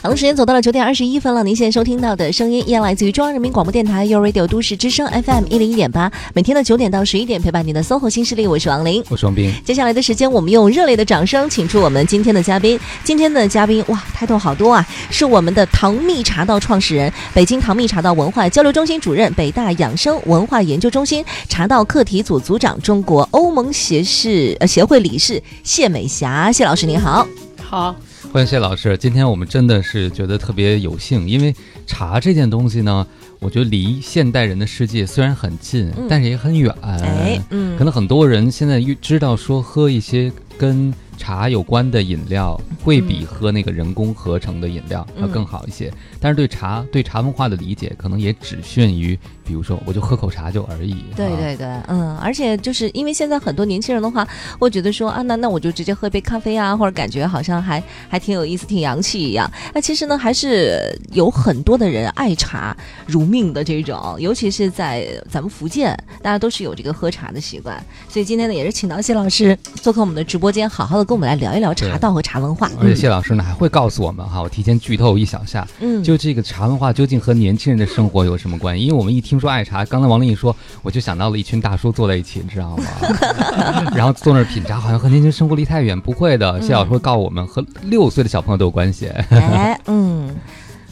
好了，时间走到了九点二十一分了。您现在收听到的声音依然来自于中央人民广播电台 u Radio 都市之声 FM 一零一点八，每天的九点到十一点陪伴您的 SOHO 新势力，我是王琳，我是王斌。接下来的时间，我们用热烈的掌声，请出我们今天的嘉宾。今天的嘉宾哇，抬头好多啊，是我们的唐蜜茶道创始人，北京唐蜜茶道文化交流中心主任，北大养生文化研究中心茶道课题组组长，中国欧盟协事呃协会理事谢美霞，谢老师您好。好，欢迎谢老师。今天我们真的是觉得特别有幸，因为茶这件东西呢，我觉得离现代人的世界虽然很近，但是也很远。哎，嗯，可能很多人现在知道说喝一些跟。茶有关的饮料会比喝那个人工合成的饮料要更好一些，但是对茶对茶文化的理解可能也只限于，比如说我就喝口茶就而已。对对对，嗯，而且就是因为现在很多年轻人的话，会觉得说啊，那那我就直接喝杯咖啡啊，或者感觉好像还还挺有意思、挺洋气一样。那其实呢，还是有很多的人爱茶如命的这种，尤其是在咱们福建，大家都是有这个喝茶的习惯。所以今天呢，也是请到谢老师做客我们的直播间，好好的。跟我们来聊一聊茶道和茶文化，而且谢老师呢还会告诉我们哈，我提前剧透一小下，嗯，就这个茶文化究竟和年轻人的生活有什么关系？因为我们一听说爱茶，刚才王林一说，我就想到了一群大叔坐在一起，你知道吗？然后坐那儿品茶，好像和年轻生活离太远。不会的，谢老师会告诉我们，和六岁的小朋友都有关系。哎，嗯。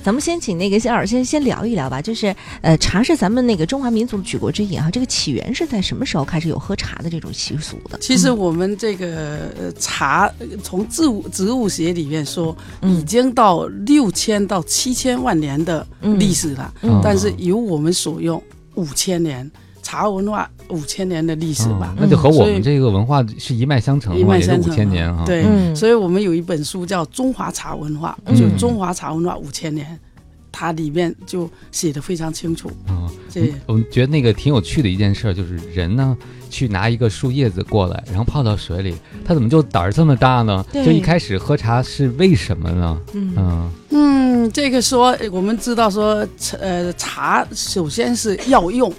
咱们先请那个仙老师先先聊一聊吧，就是呃，茶是咱们那个中华民族的举国之饮啊，这个起源是在什么时候开始有喝茶的这种习俗的？其实我们这个茶从植物植物学里面说，已经到六千到七千万年的历史了，但是由我们所用五千年。茶文化五千年的历史吧，那就和我们这个文化是一脉相承，一脉相承五千年啊。对，所以我们有一本书叫《中华茶文化》，就《中华茶文化五千年》，它里面就写的非常清楚。啊，这我们觉得那个挺有趣的一件事，就是人呢去拿一个树叶子过来，然后泡到水里，他怎么就胆儿这么大呢？就一开始喝茶是为什么呢？嗯嗯，这个说我们知道说，呃，茶首先是药用。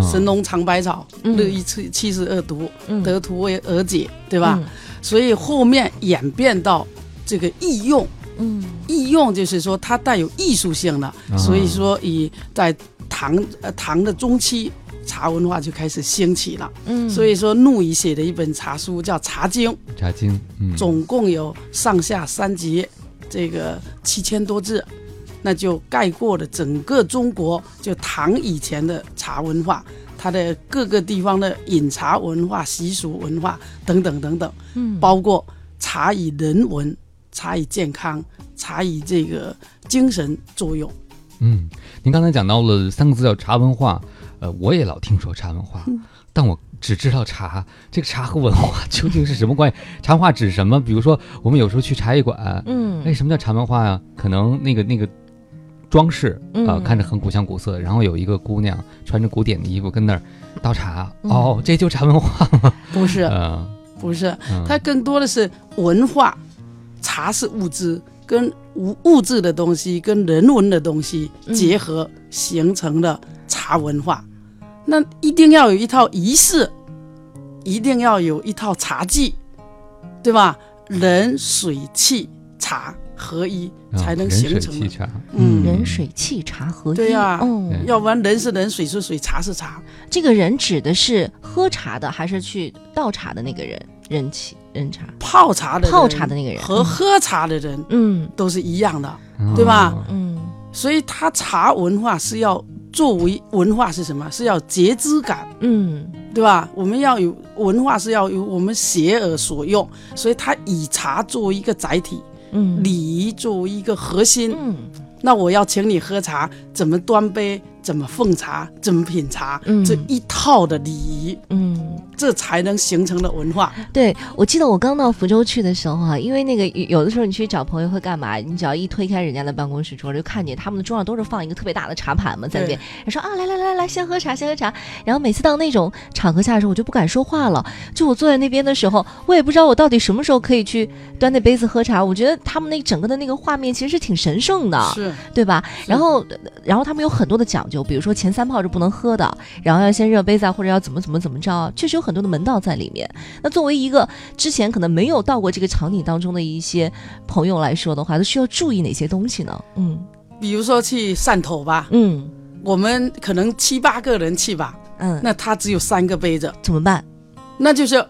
神农尝百草，乐一七七十二毒，得图为而解，对吧？所以后面演变到这个易用，嗯，易用就是说它带有艺术性了。所以说，以在唐呃唐的中期，茶文化就开始兴起了。嗯，所以说陆羽写的一本茶书叫《茶经》，茶经，嗯，总共有上下三集，这个七千多字。那就概括了整个中国，就唐以前的茶文化，它的各个地方的饮茶文化、习俗文化等等等等，嗯，包括茶以人文、茶以健康、茶以这个精神作用。嗯，您刚才讲到了三个字叫茶文化，呃，我也老听说茶文化，但我只知道茶，这个茶和文化究竟是什么关系？茶文化指什么？比如说我们有时候去茶艺馆，嗯，哎，什么叫茶文化呀？可能那个那个。装饰啊，看着很古香古色，然后有一个姑娘穿着古典的衣服跟那儿倒茶，哦，这就茶文化吗？不是，不是，它更多的是文化。茶是物质，跟物物质的东西跟人文的东西结合形成的茶文化。那一定要有一套仪式，一定要有一套茶具，对吧？人水气茶。合一才能形成，嗯，人水气茶合一，对呀，嗯，要不然人是人，水是水，茶是茶。这个人指的是喝茶的，还是去倒茶的那个人？人气人茶，泡茶的泡茶的那个人和喝茶的人，嗯，都是一样的，对吧？嗯，所以他茶文化是要作为文化是什么？是要节肢感，嗯，对吧？我们要有文化是要由我们学而所用，所以他以茶作为一个载体。礼仪作为一个核心，那我要请你喝茶，怎么端杯？怎么奉茶，怎么品茶，这一套的礼仪，嗯，这才能形成的文化。对，我记得我刚到福州去的时候啊，因为那个有的时候你去找朋友会干嘛？你只要一推开人家的办公室桌，就看见他们的桌上都是放一个特别大的茶盘嘛，在那边。人说啊，来来来来，先喝茶，先喝茶。然后每次到那种场合下的时候，我就不敢说话了。就我坐在那边的时候，我也不知道我到底什么时候可以去端那杯子喝茶。我觉得他们那整个的那个画面其实是挺神圣的，是对吧？然后，然后他们有很多的讲。究，比如说前三泡是不能喝的，然后要先热杯子或者要怎么怎么怎么着，确实有很多的门道在里面。那作为一个之前可能没有到过这个场景当中的一些朋友来说的话，都需要注意哪些东西呢？嗯，比如说去汕头吧，嗯，我们可能七八个人去吧，嗯，那他只有三个杯子，怎么办？那就是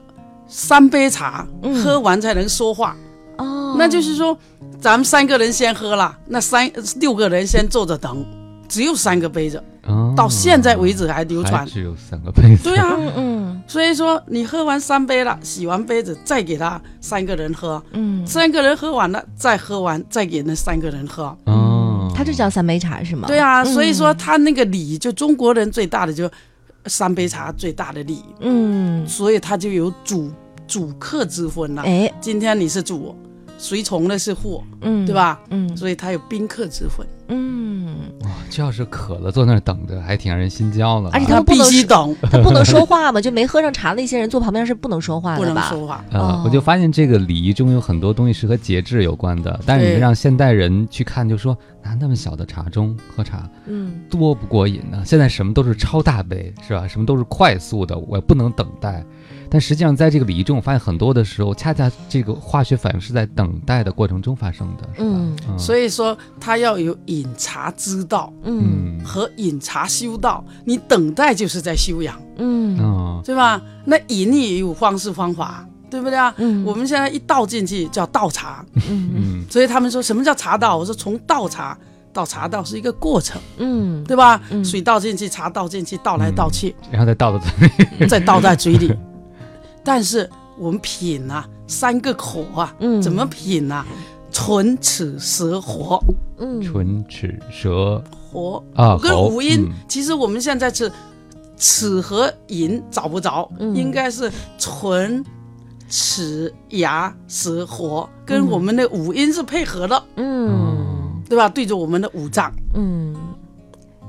三杯茶，喝完才能说话。哦，那就是说，咱们三个人先喝了，那三六个人先坐着等，只有三个杯子。哦，到现在为止还流传，只有三个杯子。对啊，嗯，所以说你喝完三杯了，洗完杯子再给他三个人喝，嗯，三个人喝完了再喝完再给那三个人喝。哦，他就叫三杯茶是吗？对啊，所以说他那个礼，就中国人最大的就三杯茶最大的礼。嗯，所以他就有主主客之分了。哎，今天你是主。随从的是货，嗯，对吧？嗯，所以他有宾客之分。嗯，哇，这要是渴了，坐那儿等着，还挺让人心焦的。而且他们必须等，他不能说话嘛，就没喝上茶那些人坐旁边是不能说话的吧？不能说话。啊，我就发现这个礼仪中有很多东西是和节制有关的，但是你让现代人去看，就说拿那么小的茶盅喝茶，嗯，多不过瘾呢。现在什么都是超大杯，是吧？什么都是快速的，我不能等待。但实际上，在这个礼仪中，我发现很多的时候，恰恰这个化学反应是在等待的过程中发生的，是吧？所以说，他要有饮茶之道，嗯，和饮茶修道。你等待就是在修养，嗯，对吧？那饮也有方式方法，对不对啊？嗯，我们现在一倒进去叫倒茶，嗯，所以他们说什么叫茶道？我说从倒茶到茶道是一个过程，嗯，对吧？水倒进去，茶倒进去，倒来倒去，然后再倒到嘴里，再倒在嘴里。但是我们品啊，三个口啊，嗯。怎么品呢？唇齿舌活，嗯，唇齿舌。活啊，跟五音。其实我们现在是齿和龈找不着，应该是唇齿牙舌活，跟我们的五音是配合的，嗯，对吧？对着我们的五脏，嗯。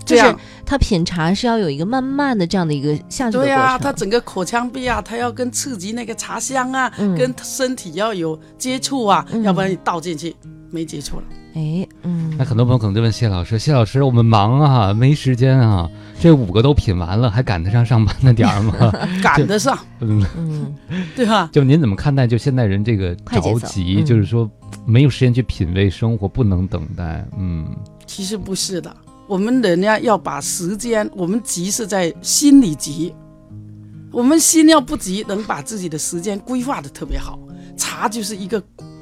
就是他品茶是要有一个慢慢的这样的一个下去的过程。对呀，他整个口腔壁啊，他要跟刺激那个茶香啊，跟身体要有接触啊，要不然你倒进去没接触了。哎，嗯。那很多朋友可能就问谢老师：“谢老师，我们忙啊，没时间啊，这五个都品完了，还赶得上上班的点儿吗？” 赶得上，嗯嗯，对吧？就您怎么看待就现代人这个着急，就是说没有时间去品味生活，不能等待？嗯，其实不是的。我们人家要把时间，我们急是在心里急，我们心要不急，能把自己的时间规划的特别好。茶就是一个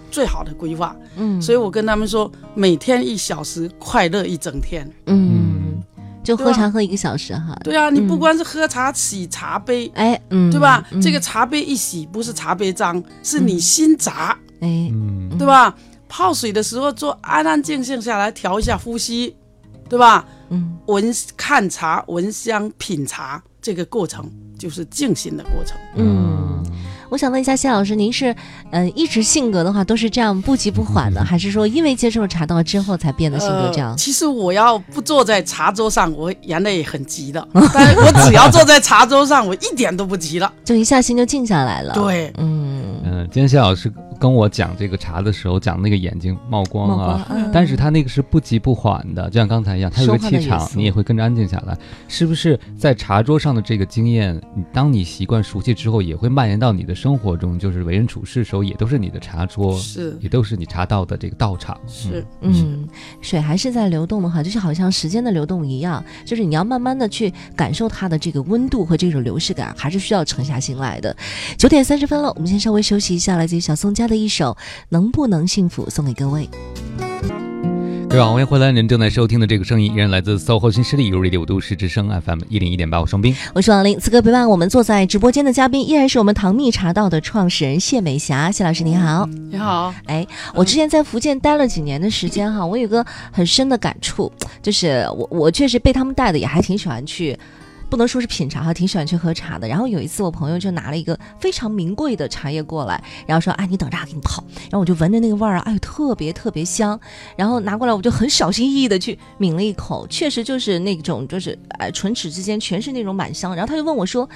最好的规划，嗯，所以我跟他们说，每天一小时，快乐一整天，嗯，就喝茶喝一个小时哈。对啊，你不光是喝茶洗茶杯，哎，嗯，对吧？这个茶杯一洗，不是茶杯脏，是你心杂，哎，对吧？泡水的时候，做安安静静下来，调一下呼吸。对吧？嗯，闻看茶，闻香品茶，这个过程就是静心的过程。嗯，我想问一下谢老师，您是嗯一直性格的话都是这样不急不缓的，还是说因为接受了茶道之后才变得性格这样？其实我要不坐在茶桌上，我原来也很急的，但是我只要坐在茶桌上，我一点都不急了，就一下心就静下来了。对，嗯嗯，今天谢老师。跟我讲这个茶的时候，讲那个眼睛冒光啊，但是他那个是不急不缓的，就像刚才一样，他有个气场，你也会跟着安静下来。是不是在茶桌上的这个经验，当你习惯熟悉之后，也会蔓延到你的生活中？就是为人处事的时候，也都是你的茶桌，是，也都是你茶道的这个道场。是，嗯，水还是在流动的哈，就是好像时间的流动一样，就是你要慢慢的去感受它的这个温度和这种流逝感，还是需要沉下心来的。九点三十分了，我们先稍微休息一下，来自于小宋家。的一首能不能幸福送给各位。各位好，欢迎回来！您正在收听的这个声音依然来自 SOHO 新势力 Radio 都市之声 FM 一零一点八，我双冰，我是王林。此刻陪伴我们坐在直播间的嘉宾依然是我们唐蜜茶道的创始人谢美霞，谢老师您好，你好。哎，我之前在福建待了几年的时间哈，我有个很深的感触，就是我我确实被他们带的也还挺喜欢去。不能说是品茶哈，挺喜欢去喝茶的。然后有一次，我朋友就拿了一个非常名贵的茶叶过来，然后说：“哎，你等着，给你泡。”然后我就闻着那个味儿啊，哎，特别特别香。然后拿过来，我就很小心翼翼的去抿了一口，确实就是那种，就是哎，唇齿之间全是那种满香。然后他就问我说：“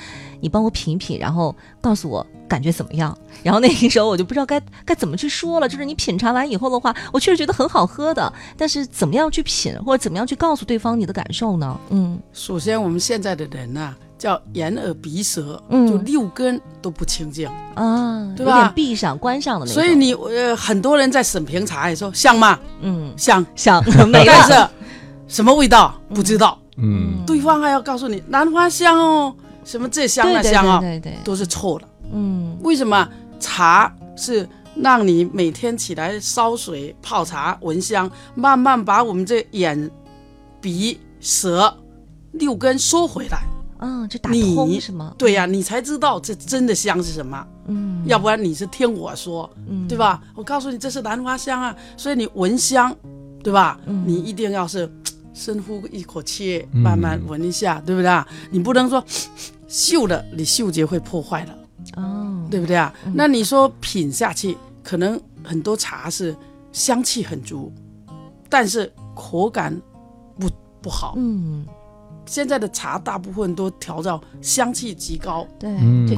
你帮我品一品，然后告诉我感觉怎么样？然后那个时候我就不知道该该怎么去说了。就是你品尝完以后的话，我确实觉得很好喝的，但是怎么样去品，或者怎么样去告诉对方你的感受呢？嗯，首先我们现在的人呢，叫眼耳鼻舌，嗯，就六根都不清净啊，对吧？闭上关上的那种。所以你呃，很多人在审评茶也说香吗？嗯，香香，但是什么味道不知道。嗯，对方还要告诉你兰花香哦，什么这香那香哦，对对，都是错的。嗯，为什么茶是让你每天起来烧水泡茶闻香，慢慢把我们这眼、鼻、舌六根收回来？嗯，就打通是吗？对呀，你才知道这真的香是什么。嗯，要不然你是听我说，对吧？我告诉你这是兰花香啊，所以你闻香，对吧？你一定要是 深呼一口气，慢慢闻一下，对不对？你不能说 嗅的，你嗅觉会破坏了。哦，对不对啊？那你说品下去，可能很多茶是香气很足，但是口感不不好。嗯。现在的茶大部分都调到香气极高，对，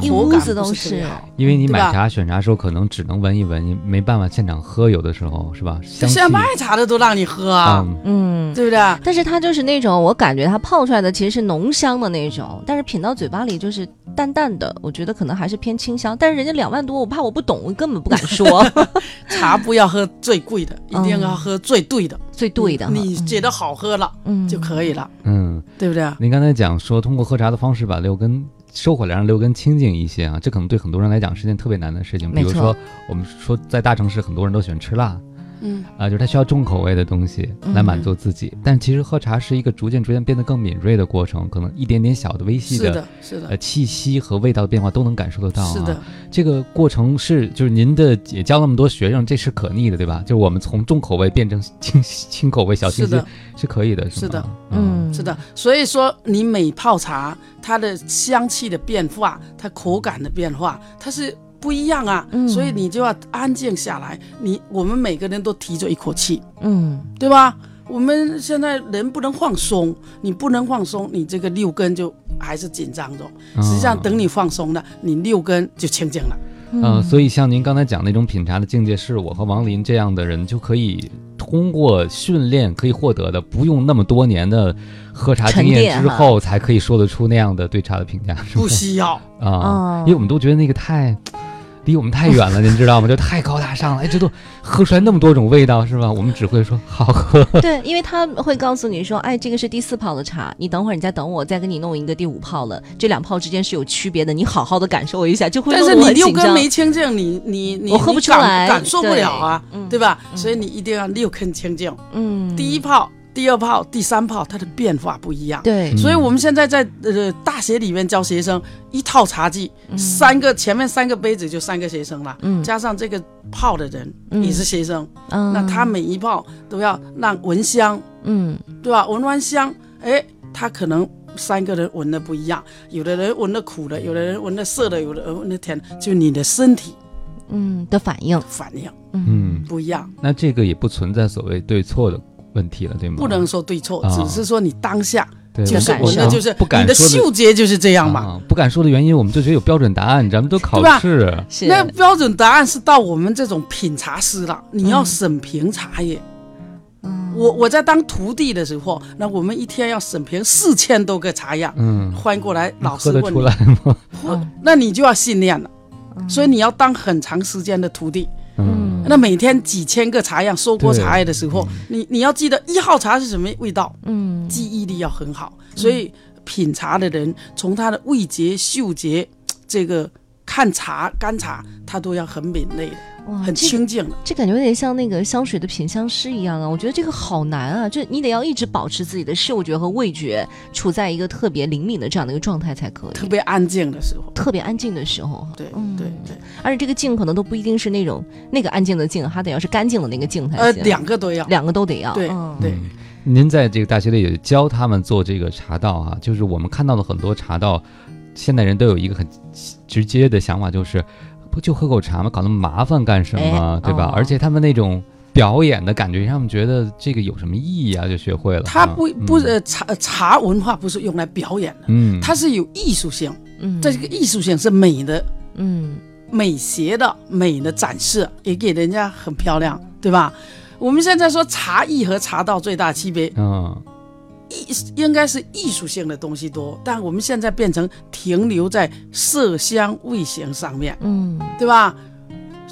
一屋子都是。因为你买茶选茶时候可能只能闻一闻，你没办法现场喝，有的时候是吧？现在卖茶的都让你喝啊，嗯，对不对？但是它就是那种，我感觉它泡出来的其实是浓香的那种，但是品到嘴巴里就是淡淡的，我觉得可能还是偏清香。但是人家两万多，我怕我不懂，我根本不敢说。茶不要喝最贵的，一定要喝最对的。最对的，你觉得好喝了，嗯，就可以了，嗯，对不对？您刚才讲说，通过喝茶的方式把六根收回来，让六根清净一些啊，这可能对很多人来讲是件特别难的事情。比如说，我们说在大城市，很多人都喜欢吃辣。嗯啊，就是他需要重口味的东西来满足自己，但其实喝茶是一个逐渐逐渐变得更敏锐的过程，可能一点点小的微细的，是的，呃，气息和味道的变化都能感受得到。是的，这个过程是就是您的也教那么多学生，这是可逆的，对吧？就是我们从重口味变成轻 轻口味、小清新是可以的，是的，嗯，是的。所以说，你每泡茶，它的香气的变化，它口感的变化，它是。不一样啊，所以你就要安静下来。你我们每个人都提着一口气，嗯，对吧？我们现在人不能放松，你不能放松，你这个六根就还是紧张着。实际上，等你放松了，你六根就清净了。嗯，所以像您刚才讲那种品茶的境界，是我和王林这样的人就可以通过训练可以获得的，不用那么多年的喝茶经验之后才可以说得出那样的对茶的评价，不需要啊，因为我们都觉得那个太。离我们太远了，您知道吗？就太高大上了。哎，这都喝出来那么多种味道，是吧？我们只会说好喝。对，因为他会告诉你说，哎，这个是第四泡的茶，你等会儿你再等我，再给你弄一个第五泡了。这两泡之间是有区别的，你好好的感受一下，就会。但是你六根没清净，你你你我喝不出来，感受不了啊，对吧？所以你一定要六根清净。嗯，第一泡。第二泡、第三泡，它的变化不一样。对，所以我们现在在呃大学里面教学生，一套茶具，三个前面三个杯子就三个学生了，嗯，加上这个泡的人也是学生，嗯，那他每一泡都要让闻香，嗯，对吧？闻完香，哎，他可能三个人闻的不一样，有的人闻的苦的，有的人闻的涩的，有的人闻的甜，就你的身体，嗯的反应，反应，嗯，不一样。那这个也不存在所谓对错的。问题了，对吗？不能说对错，只是说你当下就是我那，就是不敢。你的嗅觉就是这样嘛。不敢说的原因，我们就觉得有标准答案，咱们都考试。那标准答案是到我们这种品茶师了，你要审评茶叶。我我在当徒弟的时候，那我们一天要审评四千多个茶样。嗯，翻过来，老师问出来吗？那你就要训练了，所以你要当很长时间的徒弟。嗯，那每天几千个茶样收过茶叶的时候，你你要记得一号茶是什么味道，嗯，记忆力要很好。所以品茶的人，从他的味觉、嗅觉，这个看茶、干茶，它都要很敏锐的。很清净这感觉有点像那个香水的品香师一样啊！我觉得这个好难啊，就你得要一直保持自己的嗅觉和味觉处在一个特别灵敏的这样的一个状态才可以。特别安静的时候，特别安静的时候，对，对对。而且这个静可能都不一定是那种那个安静的静，还得要是干净的那个静才行。呃，两个都要，两个都得要。对对。您在这个大学里也教他们做这个茶道啊，就是我们看到的很多茶道，现代人都有一个很直接的想法，就是。不就喝口茶吗？搞那么麻烦干什么？对吧？而且他们那种表演的感觉，让他们觉得这个有什么意义啊？就学会了。他不不是茶茶文化不是用来表演的，嗯，它是有艺术性，嗯，这个艺术性是美的，嗯，美学的美的展示，也给人家很漂亮，对吧？我们现在说茶艺和茶道最大区别，嗯，艺应该是艺术性的东西多，但我们现在变成停留在色香味形上面，嗯，对吧？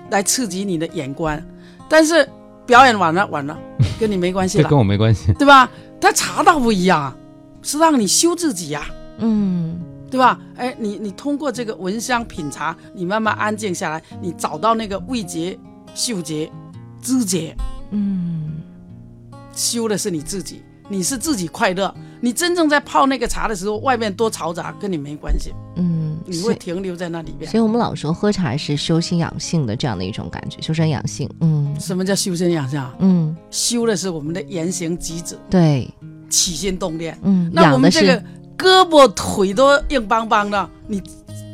来刺激你的眼观，但是表演完了完了，跟你没关系了，跟我没关系，对吧？但茶道不一样啊，是让你修自己呀，嗯。对吧？哎，你你通过这个闻香品茶，你慢慢安静下来，你找到那个味觉、嗅觉、知觉，嗯，修的是你自己，你是自己快乐。你真正在泡那个茶的时候，外面多嘈杂跟你没关系，嗯，你会停留在那里边。所以我们老说喝茶是修心养性的这样的一种感觉，修身养性。嗯，什么叫修身养性？嗯，修的是我们的言行举止，对，起心动念。嗯，那我们这个。胳膊腿都硬邦邦的，你，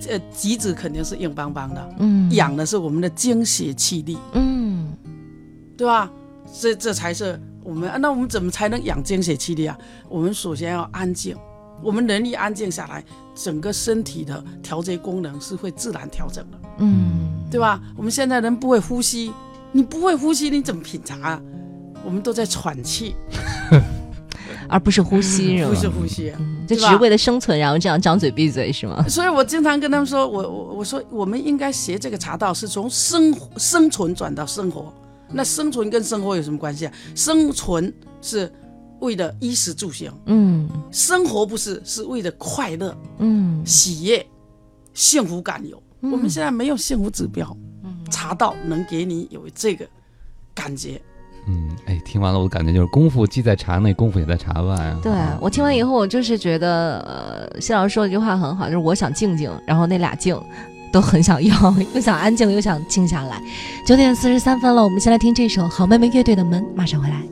呃，举止肯定是硬邦邦的。嗯，养的是我们的精血气力。嗯，对吧？这这才是我们。那我们怎么才能养精血气力啊？我们首先要安静。我们人一安静下来，整个身体的调节功能是会自然调整的。嗯，对吧？我们现在人不会呼吸，你不会呼吸，你怎么品茶啊？我们都在喘气。而不是呼吸？不是呼吸，就只是为了生存，然后这样张嘴闭嘴，是吗？所以我经常跟他们说，我我我说，我们应该学这个茶道，是从生生存转到生活。那生存跟生活有什么关系啊？生存是为了衣食住行，嗯，生活不是，是为了快乐，嗯，喜悦、幸福感有。我们现在没有幸福指标，茶道能给你有这个感觉。嗯，哎，听完了，我感觉就是功夫既在茶内，功夫也在茶外啊。对我听完以后，我就是觉得，呃，谢老师说的一句话很好，就是我想静静，然后那俩静，都很想要，又想安静，又想静下来。九点四十三分了，我们先来听这首好妹妹乐队的《门》，马上回来。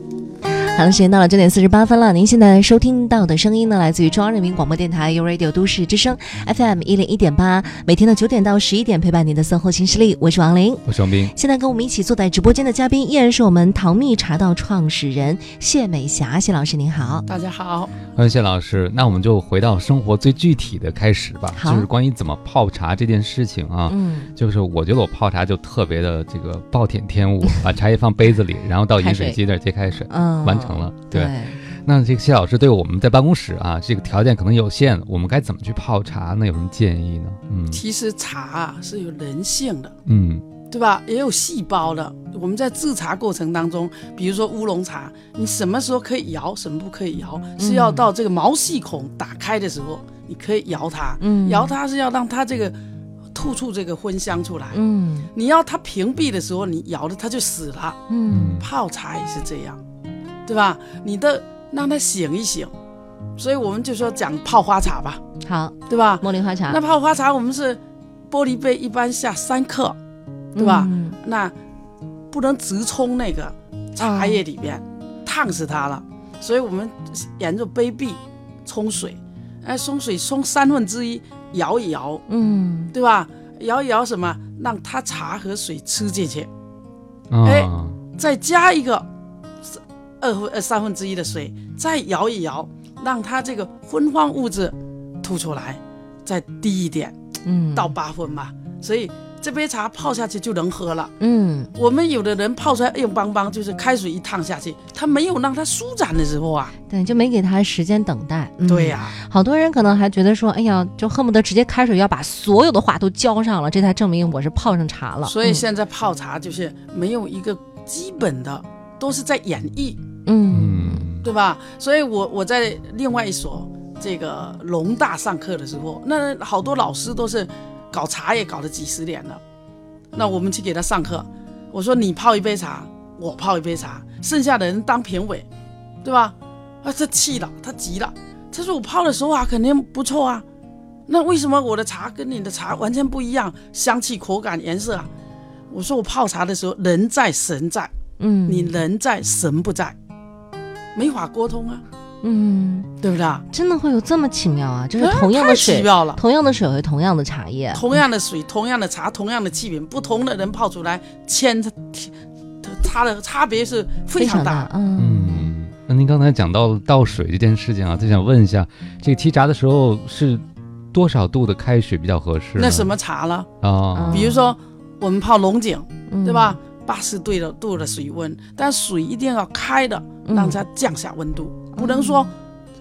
好的，时间到了九点四十八分了。您现在收听到的声音呢，来自于中央人民广播电台 u Radio 都市之声 FM 一零一点八，每天的九点到十一点陪伴您的生活新势力。我是王琳，我是王斌。现在跟我们一起坐在直播间的嘉宾依然是我们唐蜜茶道创始人谢美霞，谢老师您好，大家好，欢迎谢老师。那我们就回到生活最具体的开始吧，就是关于怎么泡茶这件事情啊。嗯，就是我觉得我泡茶就特别的这个暴殄天物，把茶叶放杯子里，然后到饮水机那儿接开水，嗯，完成。成了，对。那这个谢老师对我们在办公室啊，这个条件可能有限，我们该怎么去泡茶呢？有什么建议呢？嗯，其实茶啊是有人性的，嗯，对吧？也有细胞的。我们在制茶过程当中，比如说乌龙茶，你什么时候可以摇，什么不可以摇，是要到这个毛细孔打开的时候，你可以摇它。嗯，摇它是要让它这个吐出这个荤香出来。嗯，你要它屏蔽的时候，你摇了它就死了。嗯，泡茶也是这样。对吧？你的让他醒一醒，所以我们就说讲泡花茶吧。好，对吧？茉莉花茶。那泡花茶，我们是玻璃杯，一般下三克，对吧？那不能直冲那个茶叶里边，烫死它了。所以我们沿着杯壁冲水，哎，冲水冲三分之一，摇一摇，嗯，对吧？摇一摇什么？让它茶和水吃进去，哎，再加一个。二分呃三分之一的水，再摇一摇，让它这个芬芳物质吐出来，再低一点，嗯，到八分吧。所以这杯茶泡下去就能喝了。嗯，我们有的人泡出来硬邦邦，就是开水一烫下去，它没有让它舒展的时候啊。对，就没给它时间等待。对呀，好多人可能还觉得说，哎呀，就恨不得直接开水要把所有的话都浇上了，这才证明我是泡上茶了。所以现在泡茶就是没有一个基本的，都是在演绎。嗯，对吧？所以，我我在另外一所这个农大上课的时候，那好多老师都是搞茶叶搞了几十年了。那我们去给他上课，我说你泡一杯茶，我泡一杯茶，剩下的人当评委，对吧？啊，他气了，他急了，他说我泡的时候啊，肯定不错啊。那为什么我的茶跟你的茶完全不一样？香气、口感、颜色啊？我说我泡茶的时候人在神在，嗯，你人在神不在。没法沟通啊，嗯，对不对？真的会有这么奇妙啊？就是同样的水，同样的水和同样的茶叶，同样的水，同样的茶，同样的器皿，不同的人泡出来，千差的差别是非常大。嗯，那您刚才讲到倒水这件事情啊，就想问一下，这个沏茶的时候是多少度的开水比较合适？那什么茶了啊？比如说我们泡龙井，对吧？八十度的度的水温，但水一定要开的，让它降下温度，不能说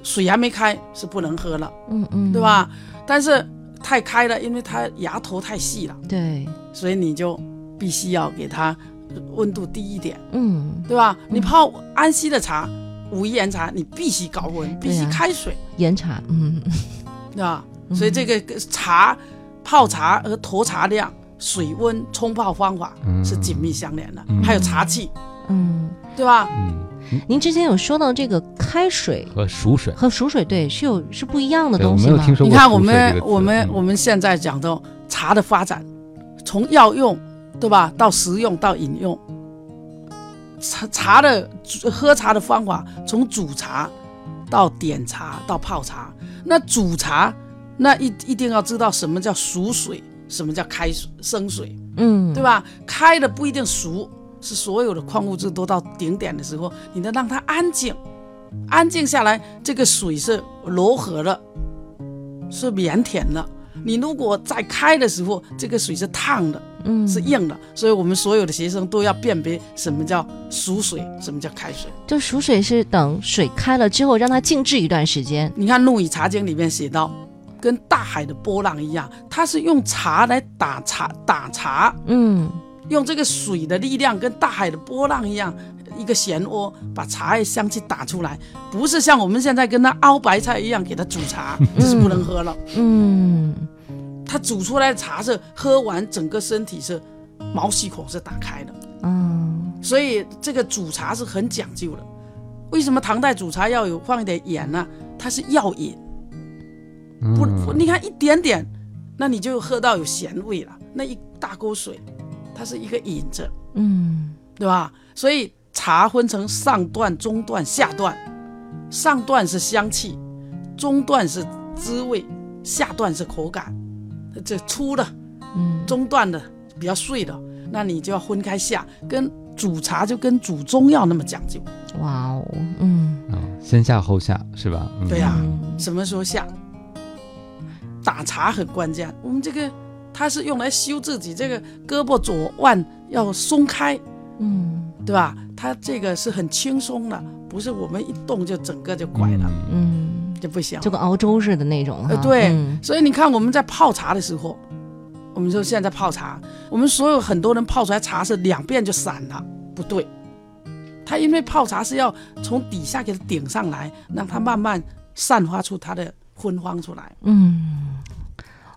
水还没开是不能喝了，嗯嗯，对吧？但是太开了，因为它芽头太细了，对，所以你就必须要给它温度低一点，嗯，对吧？你泡安溪的茶，武夷岩茶，你必须高温，必须开水，岩茶，嗯，对吧？所以这个茶泡茶和投茶量。水温冲泡方法是紧密相连的，还有茶器，嗯，对吧？嗯，您之前有说到这个开水和熟水。和熟水，对，是有是不一样的东西吗？你看我们我们我们现在讲的茶的发展，从药用，对吧，到食用到饮用，茶茶的喝茶的方法，从煮茶到点茶到泡茶，那煮茶那一一定要知道什么叫熟水。什么叫开水生水？嗯，对吧？开的不一定熟，是所有的矿物质都到顶点的时候，你得让它安静，安静下来，这个水是柔和的，是腼腆的。你如果在开的时候，这个水是烫的，嗯，是硬的。所以我们所有的学生都要辨别什么叫熟水，什么叫开水。就熟水是等水开了之后，让它静置一段时间。你看《陆羽茶经》里面写到。跟大海的波浪一样，它是用茶来打茶打茶，嗯，用这个水的力量跟大海的波浪一样，一个漩涡把茶叶香气打出来，不是像我们现在跟它熬白菜一样给它煮茶，这是不能喝了。嗯，它煮出来的茶是喝完整个身体是毛细孔是打开的，嗯，所以这个煮茶是很讲究的。为什么唐代煮茶要有放一点盐呢？它是药引。不，你看一点点，那你就喝到有咸味了。那一大锅水，它是一个引子，嗯，对吧？所以茶分成上段、中段、下段。上段是香气，中段是滋味，下段是口感。这粗的，嗯，中段的比较碎的，那你就要分开下。跟煮茶就跟煮中药那么讲究。哇哦，嗯，先下后下是吧？对呀，什么时候下？打茶很关键，我们这个它是用来修自己这个胳膊左腕要松开，嗯，对吧？它这个是很轻松的，不是我们一动就整个就拐了，嗯，就不行，就跟熬粥似的那种。呃，对，所以你看我们在泡茶的时候，我们说现在泡茶，我们所有很多人泡出来茶是两遍就散了，不对，它因为泡茶是要从底下给它顶上来，让它慢慢散发出它的。昏黄出来，嗯，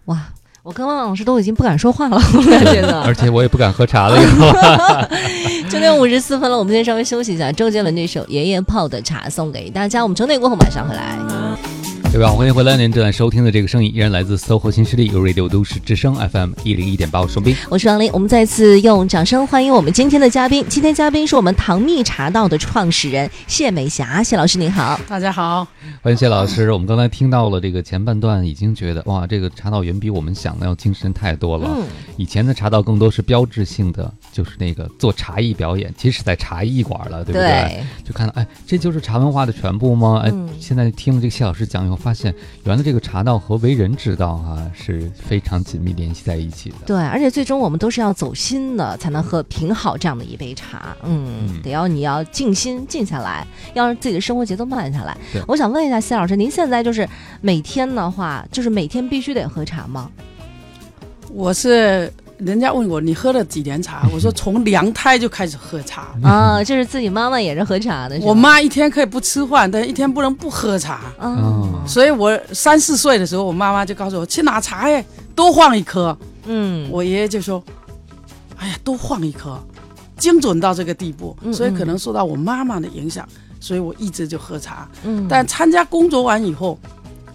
哇，我跟汪老师都已经不敢说话了，我感觉呢，而且我也不敢喝茶了。九点五十四分了，我们先稍微休息一下。周杰伦这首《爷爷泡的茶》送给大家。我们整点过后马上回来。对吧？欢迎回来，您正在收听的这个声音依然来自搜狐新势力 Radio 都市之声 FM 一零一点八，我是双斌，我是王林。我们再次用掌声欢迎我们今天的嘉宾。今天嘉宾是我们唐蜜茶道的创始人谢美霞，谢老师您好，大家好，欢迎谢老师。我们刚才听到了这个前半段，已经觉得哇，这个茶道远比我们想的要精神太多了。嗯，以前的茶道更多是标志性的，就是那个做茶艺表演，其实在茶艺馆了，对不对？就看到哎，这就是茶文化的全部吗？哎，现在听了这个谢老师讲以后，发现原来。这个茶道和为人之道哈是非常紧密联系在一起的。对，而且最终我们都是要走心的，才能喝品好这样的一杯茶。嗯，得要你要静心静下来，要让自己的生活节奏慢下来。我想问一下谢老师，您现在就是每天的话，就是每天必须得喝茶吗？我是。人家问我你喝了几年茶？我说从娘胎就开始喝茶啊，就是自己妈妈也是喝茶的。我妈一天可以不吃饭，但一天不能不喝茶。哦，所以我三四岁的时候，我妈妈就告诉我去拿茶叶，多放一颗。嗯，我爷爷就说，哎呀，多放一颗，精准到这个地步。所以可能受到我妈妈的影响，所以我一直就喝茶。嗯，但参加工作完以后，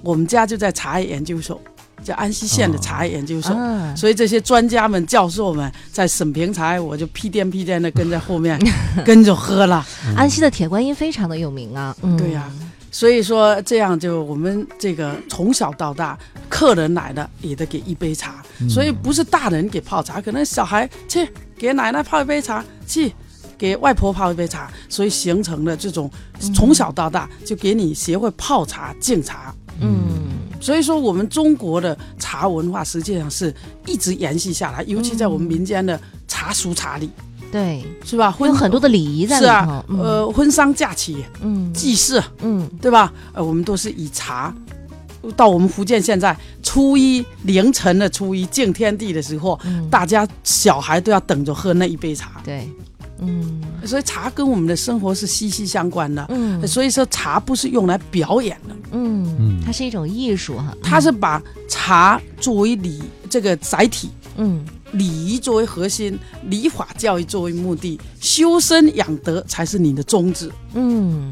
我们家就在茶叶研究所。叫安溪县的茶叶研究所，所以这些专家们、教授们在审评茶，我就屁颠屁颠的跟在后面 跟着喝了。安溪的铁观音非常的有名啊，对呀，所以说这样就我们这个从小到大，客人来了也得给一杯茶，所以不是大人给泡茶，可能小孩去给奶奶泡一杯茶，去给外婆泡一杯茶，所以形成了这种从小到大就给你学会泡茶敬茶，嗯。所以说我们中国的茶文化实际上是一直延续下来，尤其在我们民间的茶俗茶礼，对，是吧？有很多的礼仪在里头。是啊，呃，婚丧嫁娶，嗯，祭祀，嗯，对吧？呃，我们都是以茶。到我们福建现在初一凌晨的初一敬天地的时候，大家小孩都要等着喝那一杯茶。对，嗯，所以茶跟我们的生活是息息相关的。嗯，所以说茶不是用来表演的。嗯，它是一种艺术哈。它是把茶作为礼这个载体，嗯，礼仪作为核心，礼法教育作为目的，修身养德才是你的宗旨。嗯。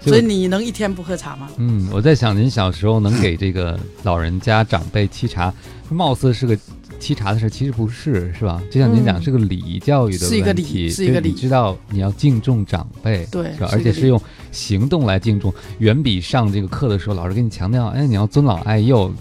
所以你能一天不喝茶吗？嗯，我在想，您小时候能给这个老人家长辈沏茶，貌似是个沏茶的事，其实不是，是吧？就像您讲，是个礼仪教育的问题，是一个礼，知道你要敬重长辈，对，是吧？而且是用行动来敬重，远比上这个课的时候老师给你强调，哎，你要尊老爱幼。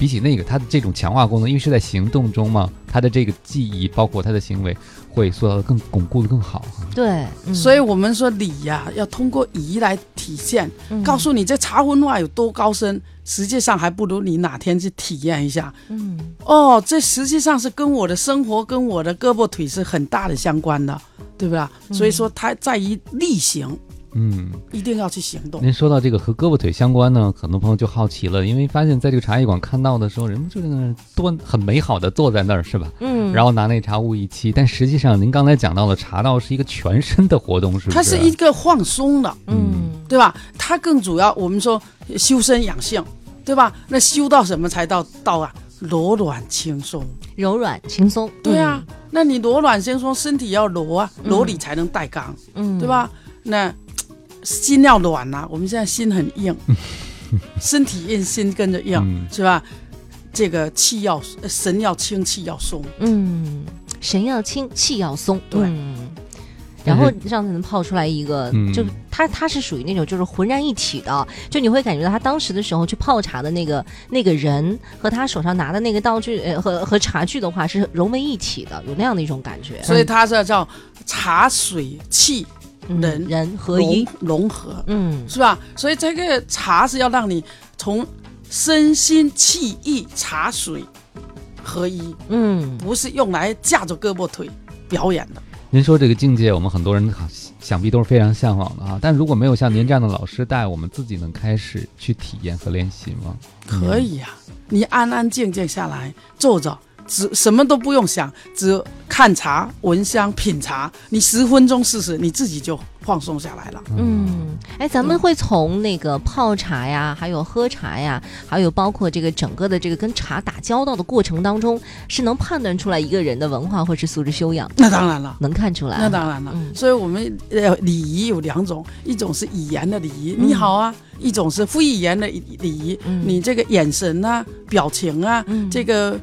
比起那个，它的这种强化功能，因为是在行动中嘛，它的这个记忆，包括它的行为，会塑造的更巩固的更好。对，所以我们说礼呀，要通过仪来体现，告诉你这茶文化有多高深，实际上还不如你哪天去体验一下。嗯，哦，这实际上是跟我的生活、跟我的胳膊腿是很大的相关的，对不对？所以说，它在于力行。嗯，一定要去行动。您说到这个和胳膊腿相关呢，很多朋友就好奇了，因为发现在这个茶艺馆看到的时候，人们就在那儿多很美好的坐在那儿，是吧？嗯。然后拿那茶壶一沏，但实际上您刚才讲到了茶道是一个全身的活动，是不是？它是一个放松的，嗯，对吧？它更主要，我们说修身养性，对吧？那修到什么才到道啊？柔软轻松，柔软轻松，对啊。那你柔软轻松，身体要柔啊，柔里才能带刚，嗯，对吧？那。心要软呐，我们现在心很硬，身体硬，心跟着硬，是吧？这个气要神要清，气要松。嗯，神要清，气要松。对。然后让他能泡出来一个，就他他是属于那种就是浑然一体的，就你会感觉到他当时的时候去泡茶的那个那个人和他手上拿的那个道具呃和和茶具的话是融为一体的，有那样的一种感觉。所以他是叫茶水气。人人合一融合，嗯，是吧？所以这个茶是要让你从身心气意茶水合一，嗯，不是用来架着胳膊腿表演的。您说这个境界，我们很多人想必都是非常向往的啊。但如果没有像您这样的老师带，我们自己能开始去体验和练习吗？可以呀，你安安静静下来坐着。只什么都不用想，只看茶、闻香、品茶，你十分钟试试，你自己就放松下来了。嗯，哎，咱们会从那个泡茶呀，还有喝茶呀，还有包括这个整个的这个跟茶打交道的过程当中，是能判断出来一个人的文化或是素质修养。那当然了，能看出来。那当然了。所以我们呃礼仪有两种，一种是语言的礼仪，你好啊；一种是非语言的礼仪，你这个眼神啊、表情啊，这个。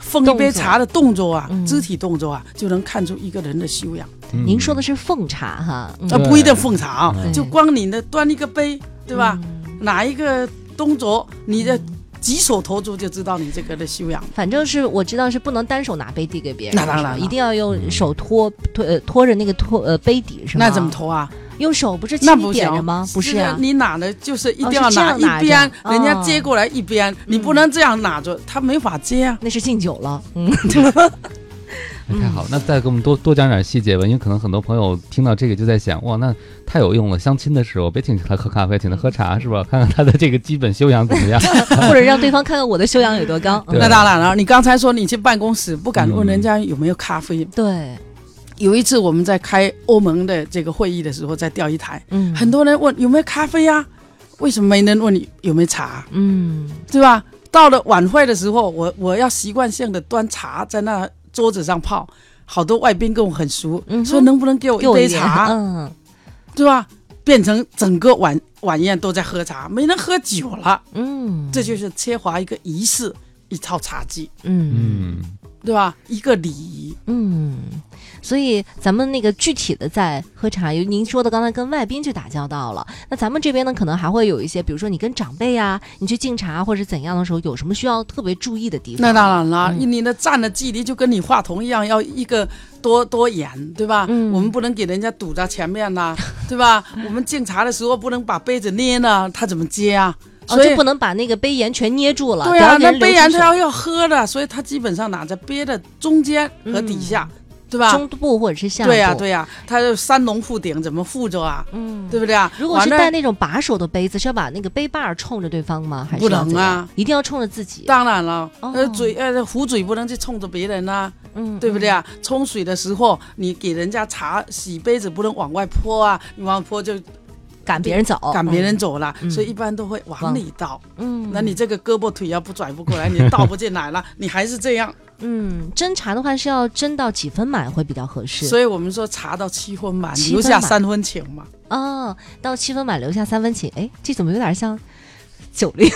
奉一杯茶的动作啊，肢体动作啊，就能看出一个人的修养。您说的是奉茶哈，啊，不一定奉茶啊，就光你的端一个杯，对吧？哪一个动作，你的举手投足就知道你这个的修养。反正是我知道是不能单手拿杯递给别人，那当然，一定要用手托托呃托着那个托呃杯底是吗？那怎么托啊？用手不是轻点着吗？不是啊，你拿的就是一定要拿一边，人家接过来一边，你不能这样拿着，他没法接啊。那是敬酒了，嗯。太好，那再给我们多多讲点细节吧，因为可能很多朋友听到这个就在想，哇，那太有用了。相亲的时候别请他喝咖啡，请他喝茶是吧？看看他的这个基本修养怎么样，或者让对方看看我的修养有多高。那当然了，你刚才说你去办公室不敢问人家有没有咖啡，对。有一次我们在开欧盟的这个会议的时候，在钓鱼台，嗯，很多人问有没有咖啡呀？为什么没人问你有没有茶？嗯，对吧？到了晚会的时候，我我要习惯性的端茶在那桌子上泡，好多外宾跟我很熟，说能不能给我一杯茶？嗯，对吧？变成整个晚晚宴都在喝茶，没人喝酒了。嗯，这就是缺乏一个仪式，一套茶具。嗯，对吧？一个礼仪。嗯。所以咱们那个具体的在喝茶，有您说的刚才跟外宾去打交道了，那咱们这边呢，可能还会有一些，比如说你跟长辈啊，你去敬茶或者怎样的时候，有什么需要特别注意的地方？那当然了，你的站的距离就跟你话筒一样，要一个多多远，对吧？嗯，我们不能给人家堵在前面呐，对吧？我们敬茶的时候不能把杯子捏了，他怎么接啊？所以不能把那个杯沿全捏住了。对啊，那杯沿它要要喝的，所以它基本上拿在憋的中间和底下。对吧？中部或者是下部。对呀，对呀，它就三龙覆顶，怎么覆着啊？嗯，对不对啊？如果是带那种把手的杯子，是要把那个杯把冲着对方吗？还是不能啊？一定要冲着自己。当然了，呃，嘴呃壶嘴不能去冲着别人呐，嗯，对不对啊？冲水的时候，你给人家茶洗杯子不能往外泼啊，你往外泼就赶别人走，赶别人走了，所以一般都会往里倒。嗯，那你这个胳膊腿要不拽不过来，你倒不进来了，你还是这样。嗯，斟茶的话是要蒸到几分满会比较合适？所以我们说茶到七分满，留下三分情嘛。哦，到七分满留下三分情，哎，这怎么有点像？酒令，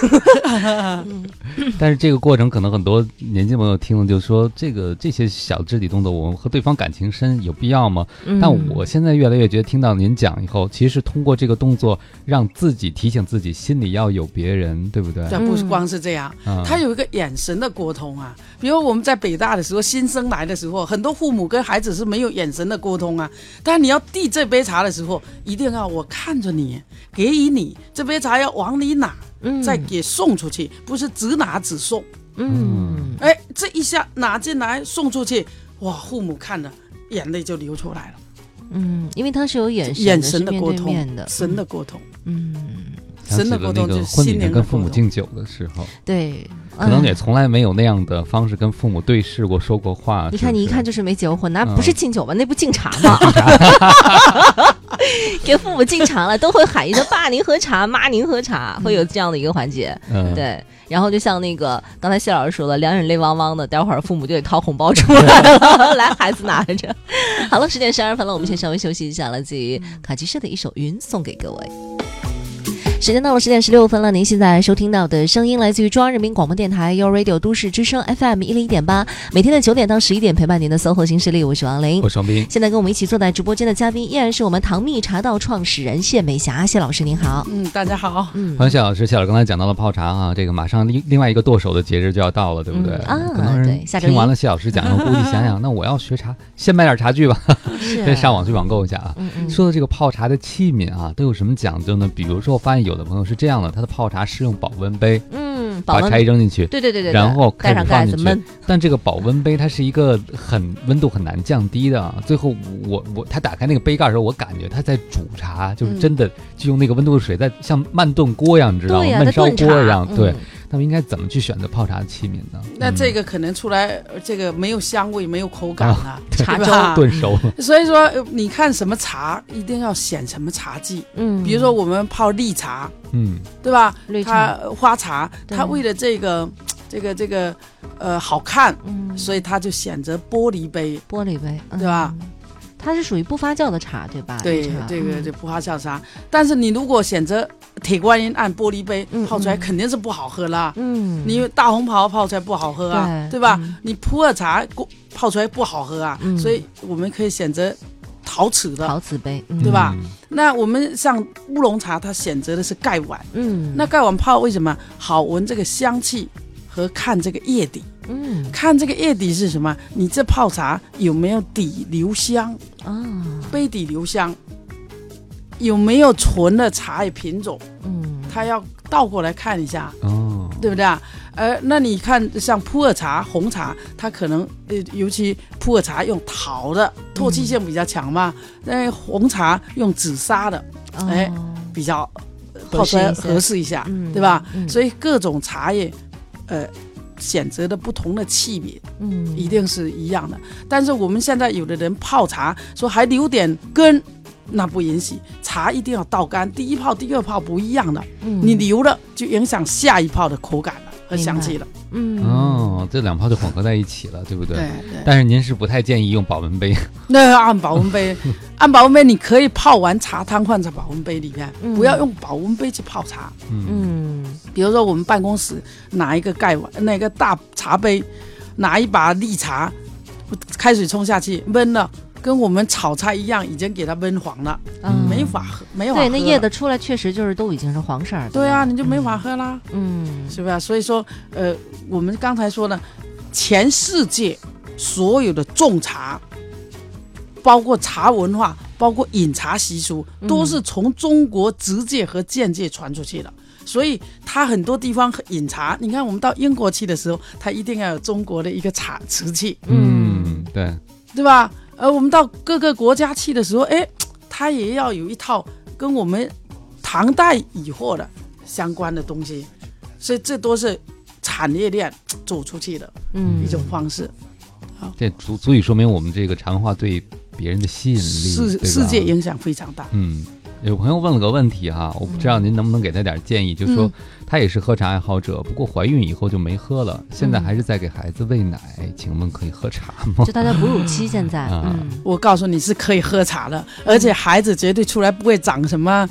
但是这个过程可能很多年轻朋友听了就说，这个这些小肢体动作，我们和对方感情深，有必要吗？但我现在越来越觉得，听到您讲以后，其实通过这个动作，让自己提醒自己，心里要有别人，对不对？这不是光是这样，他有一个眼神的沟通啊。比如我们在北大的时候，新生来的时候，很多父母跟孩子是没有眼神的沟通啊。但你要递这杯茶的时候，一定要我看着你，给予你这杯茶要往里拿。再给送出去，不是只拿只送。嗯，哎，这一下拿进来送出去，哇，父母看了眼泪就流出来了。嗯，因为他是有眼眼神的沟通的，神的沟通。嗯。真的那个婚礼跟父母敬酒的时候，对，可能也从来没有那样的方式跟父母对视过、说过话。你看，你一看就是没结过婚，那不是敬酒吗？那不敬茶吗？给父母敬茶了，都会喊一声“爸，您喝茶”，“妈，您喝茶”，会有这样的一个环节。嗯，对。然后就像那个刚才谢老师说的，两眼泪汪汪的，待会儿父母就得掏红包出来了，来，孩子拿着。好了，十点十二分了，我们先稍微休息一下，来自于卡吉社的一首《云》送给各位。时间到了十点十六分了，您现在收听到的声音来自于中央人民广播电台 u Radio 都市之声 FM 一零一点八，每天的九点到十一点陪伴您的搜狐新势力，我是王琳，我是王斌。现在跟我们一起坐在直播间的嘉宾依然是我们唐蜜茶道创始人谢美霞，谢老师您好。嗯，大家好。嗯，欢迎谢老师，谢老师刚才讲到了泡茶啊，这个马上另另外一个剁手的节日就要到了，对不对？啊，可能人听完了谢老师讲，我估计想想，那我要学茶，先买点茶具吧，先 上网去网购一下啊。说到这个泡茶的器皿啊，都有什么讲究呢？比如说，我发现有的朋友是这样的。他的泡茶是用保温杯，嗯，把茶叶扔进去，对对对对，然后开始放进去。但这个保温杯它是一个很温度很难降低的。最后我我他打开那个杯盖的时候，我感觉他在煮茶，就是真的就用那个温度的水在像慢炖锅一样，你知道吗？焖烧锅一样，对。那么应该怎么去选择泡茶的器皿呢？那这个可能出来，这个没有香味，没有口感啊，茶粥炖熟了。所以说，你看什么茶，一定要选什么茶具。嗯，比如说我们泡绿茶，嗯，对吧？绿茶、花茶，它为了这个、这个、这个，呃，好看，所以他就选择玻璃杯，玻璃杯，对吧？它是属于不发酵的茶，对吧？对，这个就不发酵茶。但是你如果选择铁观音按玻璃杯泡出来，肯定是不好喝了。嗯，你大红袍泡出来不好喝啊，对吧？你普洱茶泡出来不好喝啊，所以我们可以选择陶瓷的陶瓷杯，对吧？那我们像乌龙茶，它选择的是盖碗。嗯，那盖碗泡为什么好闻？这个香气和看这个叶底。嗯，看这个叶底是什么？你这泡茶有没有底留香啊？杯底留香，有没有纯的茶叶品种？嗯，他要倒过来看一下哦，对不对啊？呃，那你看像普洱茶、红茶，它可能呃，尤其普洱茶用陶的，透气性比较强嘛。那红茶用紫砂的，哎，比较泡出来合适一下，对吧？所以各种茶叶，呃。选择的不同的器皿，嗯，一定是一样的。但是我们现在有的人泡茶说还留点根，那不允许。茶一定要倒干，第一泡、第二泡不一样的，嗯，你留了就影响下一泡的口感了和香气了。嗯哦，这两泡就混合在一起了，对不对？对对。但是您是不太建议用保温杯。那要按保温杯，按保温杯，你可以泡完茶汤放在保温杯里面，不要用保温杯去泡茶。嗯，比如说我们办公室拿一个盖碗，那个大茶杯，拿一把绿茶，开水冲下去闷了。跟我们炒菜一样，已经给它焖黄了，嗯没法喝，没法喝。对，那叶子出来确实就是都已经是黄色的。对啊，你就没法喝啦。嗯，是不是？所以说，呃，我们刚才说的，全世界所有的种茶，包括茶文化，包括饮茶习俗，都是从中国直接和间接传出去的。所以他很多地方饮茶，你看我们到英国去的时候，他一定要有中国的一个茶瓷器，嗯，对，对吧？而我们到各个国家去的时候，哎，他也要有一套跟我们唐代以后的相关的东西，所以这都是产业链走出去的一种方式。好，这足足以说明我们这个茶文化对别人的吸引力，世世界影响非常大。嗯。有朋友问了个问题哈，我不知道您能不能给他点建议，就是说他也是喝茶爱好者，不过怀孕以后就没喝了，现在还是在给孩子喂奶，请问可以喝茶吗？就她在哺乳期，现在，嗯，我告诉你是可以喝茶的，而且孩子绝对出来不会长什么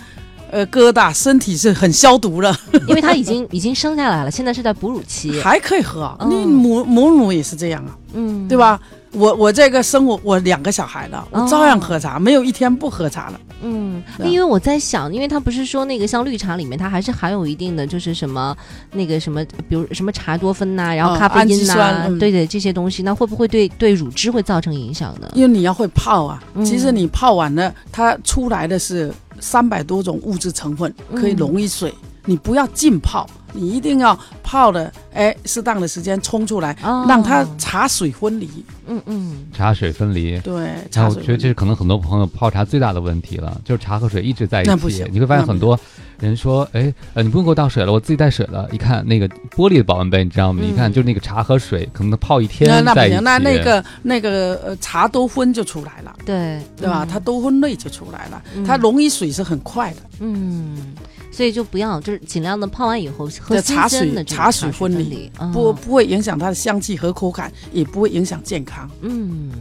呃疙瘩，身体是很消毒的，因为他已经已经生下来了，现在是在哺乳期，还可以喝，你母母乳也是这样啊，嗯，对吧？我我这个生我我两个小孩了，我照样喝茶，没有一天不喝茶了。嗯，因为我在想，因为它不是说那个像绿茶里面，它还是含有一定的就是什么那个什么，比如什么茶多酚呐，然后咖啡因呐，对对这些东西，那会不会对对乳汁会造成影响呢？因为你要会泡啊，其实你泡完了，它出来的是三百多种物质成分，可以溶于水，你不要浸泡。你一定要泡的，哎，适当的时间冲出来，让它茶水分离。嗯嗯，茶水分离。对，然后我觉得这是可能很多朋友泡茶最大的问题了，就是茶和水一直在一起。那不行，你会发现很多人说，哎，呃，你不用给我倒水了，我自己带水了。一看那个玻璃的保温杯，你知道吗？一看就是那个茶和水可能泡一天在一起。那那个那个呃茶多酚就出来了，对对吧？它多酚类就出来了，它溶于水是很快的。嗯。所以就不要，就是尽量的泡完以后喝茶水，茶水分离，不不会影响它的香气和口感，也不会影响健康。嗯，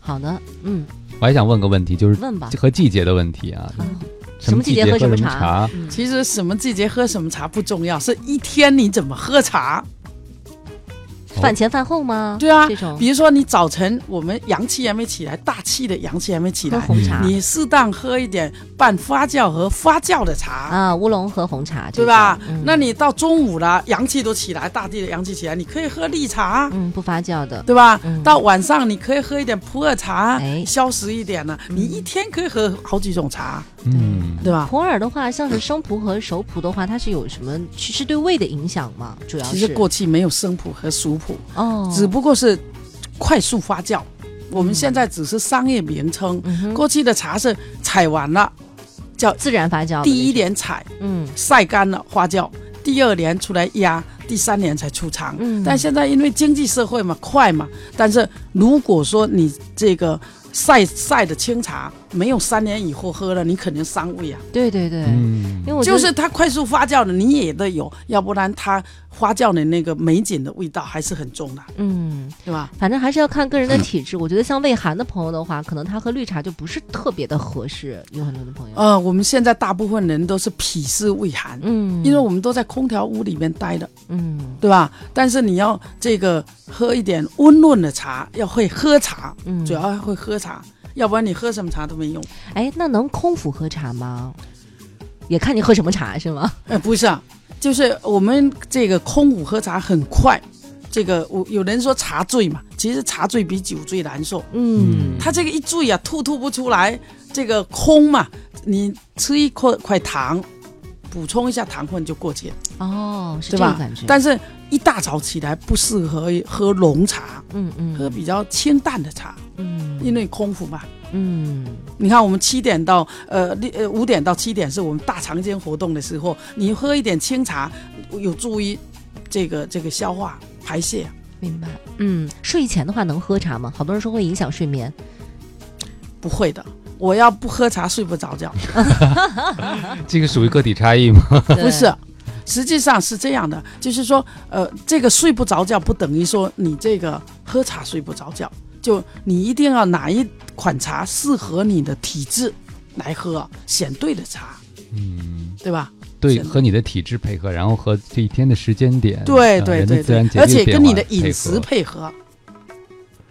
好的，嗯，我还想问个问题，就是问吧，和季节的问题啊，什么季节喝什么茶？其实什么季节喝什么茶不重要，是一天你怎么喝茶。饭前饭后吗？对啊，这种。比如说你早晨我们阳气还没起来，大气的阳气还没起来，喝红茶，你适当喝一点半发酵和发酵的茶。啊，乌龙和红茶，对吧？那你到中午了，阳气都起来，大地的阳气起来，你可以喝绿茶，嗯，不发酵的，对吧？到晚上你可以喝一点普洱茶，哎，消食一点了，你一天可以喝好几种茶，嗯，对吧？普洱的话，像是生普和熟普的话，它是有什么其实对胃的影响吗？主要其实过去没有生普和熟普哦，只不过是快速发酵。我们现在只是商业名称。过去的茶是采完了，叫自然发酵。第一年采，嗯，晒干了发酵，第二年出来压，第三年才出厂。嗯，但现在因为经济社会嘛，快嘛。但是如果说你这个晒晒的清茶。没有三年以后喝了，你肯定伤胃啊！对对对，嗯，因为我就是它快速发酵的，你也得有，要不然它发酵的那个美景的味道还是很重的，嗯，对吧？反正还是要看个人的体质。我觉得像胃寒的朋友的话，可能他喝绿茶就不是特别的合适。有很多的朋友，呃，我们现在大部分人都是脾湿胃寒，嗯，因为我们都在空调屋里面待的，嗯，对吧？但是你要这个喝一点温润的茶，要会喝茶，嗯，主要会喝茶。要不然你喝什么茶都没用。哎，那能空腹喝茶吗？也看你喝什么茶是吗？哎，不是啊，就是我们这个空腹喝茶很快。这个我有人说茶醉嘛，其实茶醉比酒醉难受。嗯，他这个一醉啊，吐吐不出来，这个空嘛，你吃一块块糖，补充一下糖分就过节。哦，是这个感觉。但是一大早起来不适合喝浓茶，嗯嗯，喝比较清淡的茶。嗯，因为空腹嘛。嗯，你看我们七点到呃六呃五点到七点是我们大肠间活动的时候，你喝一点清茶，有助于这个这个消化排泄。明白。嗯，睡前的话能喝茶吗？好多人说会影响睡眠。不会的，我要不喝茶睡不着觉。这个属于个体差异吗？不是，实际上是这样的，就是说呃这个睡不着觉不等于说你这个喝茶睡不着觉。就你一定要哪一款茶适合你的体质来喝，选对的茶，嗯，对吧？对，和你的体质配合，然后和这一天的时间点，对对对对，而且跟你的饮食配合。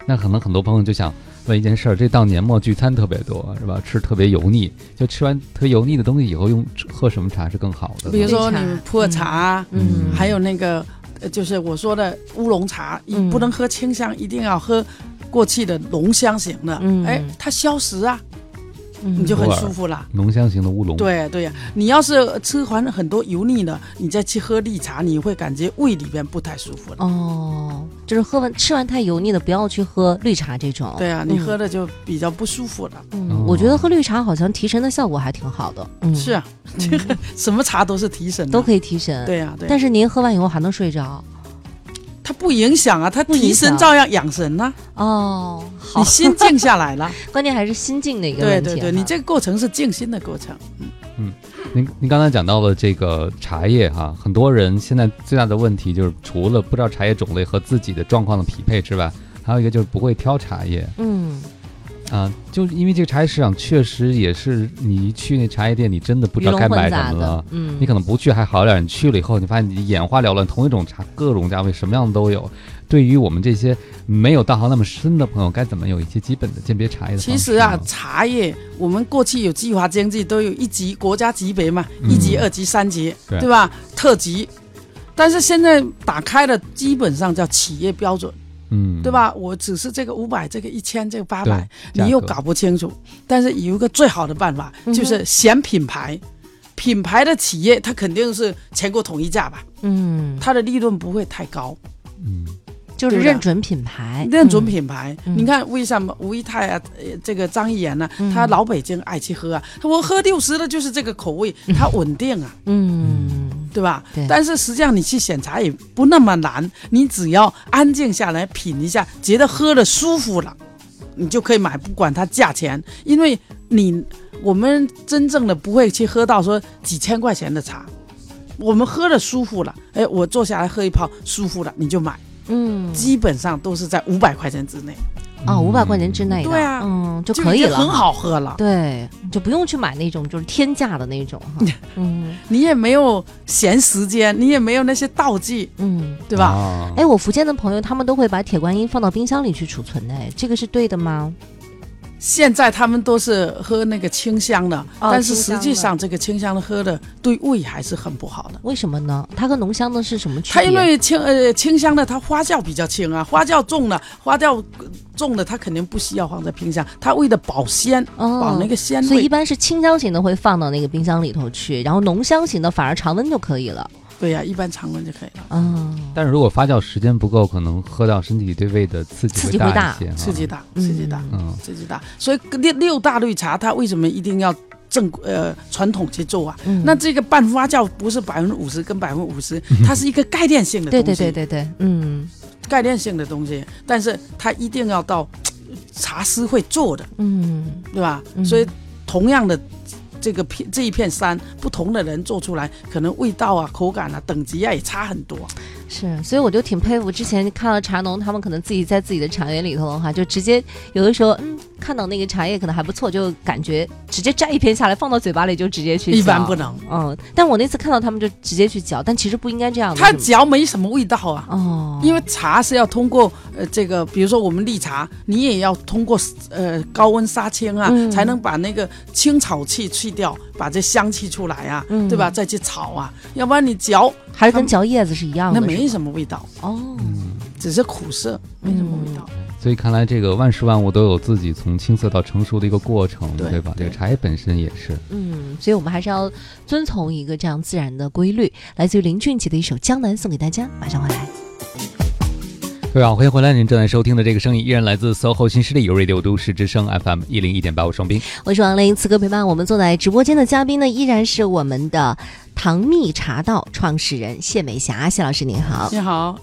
那可能很多朋友就想问一件事儿：这到年末聚餐特别多，是吧？吃特别油腻，就吃完特别油腻的东西以后，用喝什么茶是更好的？比如说你普洱茶，嗯，还有那个就是我说的乌龙茶，你不能喝清香，一定要喝。过去的浓香型的，哎，它消食啊，你就很舒服了。浓香型的乌龙。对对呀，你要是吃完很多油腻的，你再去喝绿茶，你会感觉胃里边不太舒服了。哦，就是喝完吃完太油腻的，不要去喝绿茶这种。对啊，你喝的就比较不舒服了。嗯，我觉得喝绿茶好像提神的效果还挺好的。嗯，是啊，这个什么茶都是提神，都可以提神。对呀，对。但是您喝完以后还能睡着？它不影响啊，它提神照样养神呢。哦，你心静下来了，关键还是心静的一个问题。对对对，你这个过程是静心的过程。嗯嗯，您您刚才讲到了这个茶叶哈，很多人现在最大的问题就是除了不知道茶叶种类和自己的状况的匹配之外，还有一个就是不会挑茶叶。嗯。啊，就因为这个茶叶市场确实也是，你一去那茶叶店，你真的不知道该买什么了。嗯，你可能不去还好点，你去了以后，你发现你眼花缭乱，同一种茶，各种价位，什么样的都有。对于我们这些没有道行那么深的朋友，该怎么有一些基本的鉴别茶叶的？其实啊，茶叶我们过去有计划经济，都有一级国家级别嘛，一级、二级、三级，对吧？特级，但是现在打开了，基本上叫企业标准。嗯，对吧？我只是这个五百，这个一千，这个八百，你又搞不清楚。但是有一个最好的办法，就是选品牌，品牌的企业它肯定是全国统一价吧？嗯，它的利润不会太高。嗯。就是认准品牌，认准品牌。你看为什么吴一泰啊，这个张一言呢？他老北京爱去喝啊。我喝六十的就是这个口味，它稳定啊，嗯，对吧？但是实际上你去选茶也不那么难，你只要安静下来品一下，觉得喝的舒服了，你就可以买，不管它价钱。因为你我们真正的不会去喝到说几千块钱的茶，我们喝的舒服了，哎，我坐下来喝一泡舒服了，你就买。嗯，基本上都是在五百块钱之内，啊，五百块钱之内的，对啊，嗯，就可以了，很好喝了，对，就不用去买那种就是天价的那种哈，嗯，你也没有闲时间，你也没有那些道具，嗯，对吧？哎，我福建的朋友他们都会把铁观音放到冰箱里去储存哎，这个是对的吗？现在他们都是喝那个清香的，但是实际上这个清香的喝的对胃还是很不好的。为什么呢？它和浓香的是什么区别？它因为清呃清香的它发酵比较轻啊，发酵重了，发酵重的它肯定不需要放在冰箱，它为了保鲜，保那个鲜味。所以一般是清香型的会放到那个冰箱里头去，然后浓香型的反而常温就可以了。对呀，一般常温就可以了。嗯，但是如果发酵时间不够，可能喝到身体对胃的刺激会大一些。刺激大，刺激大，嗯，刺激大。所以六六大绿茶，它为什么一定要正呃传统去做啊？那这个半发酵不是百分之五十跟百分之五十，它是一个概念性的东西。对对对对对，嗯，概念性的东西，但是它一定要到茶师会做的，嗯，对吧？所以同样的。这个片这一片山，不同的人做出来，可能味道啊、口感啊、等级啊也差很多。是，所以我就挺佩服之前看到茶农，他们可能自己在自己的茶园里头的话，就直接有的时候，嗯，看到那个茶叶可能还不错，就感觉直接摘一片下来放到嘴巴里就直接去。一般不能，嗯。但我那次看到他们就直接去嚼，但其实不应该这样。他嚼没什么味道啊。哦。因为茶是要通过呃这个，比如说我们绿茶，你也要通过呃高温杀青啊，才能把那个青草气去掉，把这香气出来啊，对吧？再去炒啊，要不然你嚼。还是跟嚼叶子是一样的，那没什么味道哦，只是苦涩，没什么味道。所以看来这个万事万物都有自己从青涩到成熟的一个过程，对吧？这个茶叶本身也是。嗯，所以我们还是要遵从一个这样自然的规律。来自于林俊杰的一首《江南》送给大家，马上回来。各位好，欢迎回来！您正在收听的这个声音依然来自 SOHO 新势力 Radio 都市之声 FM 一零一点八，我双冰，我是王琳。此刻陪伴我们坐在直播间的嘉宾呢，依然是我们的唐蜜茶道创始人谢美霞，谢老师您好，你好，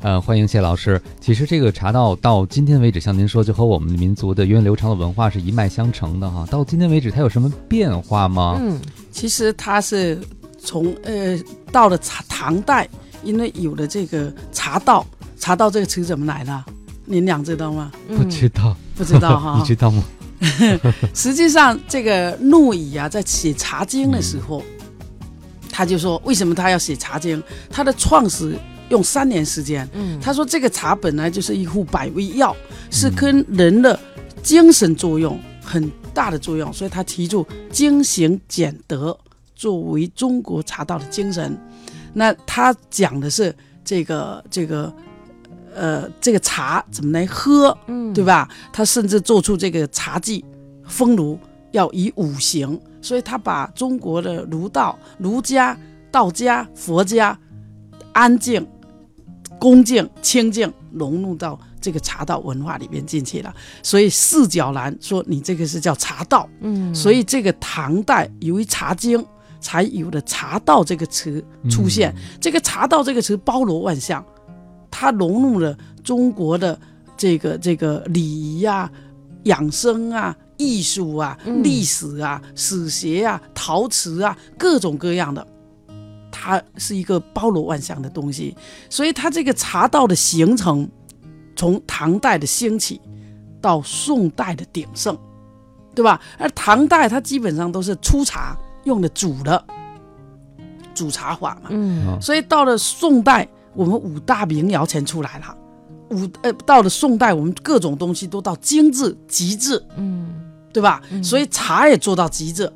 呃，欢迎谢老师。其实这个茶道到今天为止，像您说，就和我们民族的源远流长的文化是一脉相承的哈。到今天为止，它有什么变化吗？嗯，其实它是从呃到了唐唐代，因为有了这个茶道。茶道这个词怎么来的？您俩知道吗？不知道，不知道哈。你知道吗？实际上，这个陆羽啊，在写《茶经》的时候，他就说，为什么他要写《茶经》？他的创始用三年时间。嗯，他说这个茶本来就是一副百味药，是跟人的精神作用很大的作用，所以他提出精行俭德作为中国茶道的精神。那他讲的是这个这个。呃，这个茶怎么来喝？嗯，对吧？他甚至做出这个茶具、风炉，要以五行，所以他把中国的儒道、儒家、道家、佛家安静、恭敬、清净融入到这个茶道文化里面进去了。所以四角兰说你这个是叫茶道，嗯，所以这个唐代由于《茶经》才有了茶道这个词出现。这个茶道这个词包罗万象，它融入了中国的这个这个礼仪啊、养生啊。艺术啊，历史啊，史学啊，陶瓷啊，各种各样的，它是一个包罗万象的东西。所以它这个茶道的形成，从唐代的兴起到宋代的鼎盛，对吧？而唐代它基本上都是粗茶用的煮的煮茶法嘛，嗯，所以到了宋代，我们五大名窑全出来了。五呃，到了宋代，我们各种东西都到精致极致，嗯。对吧？所以茶也做到极致，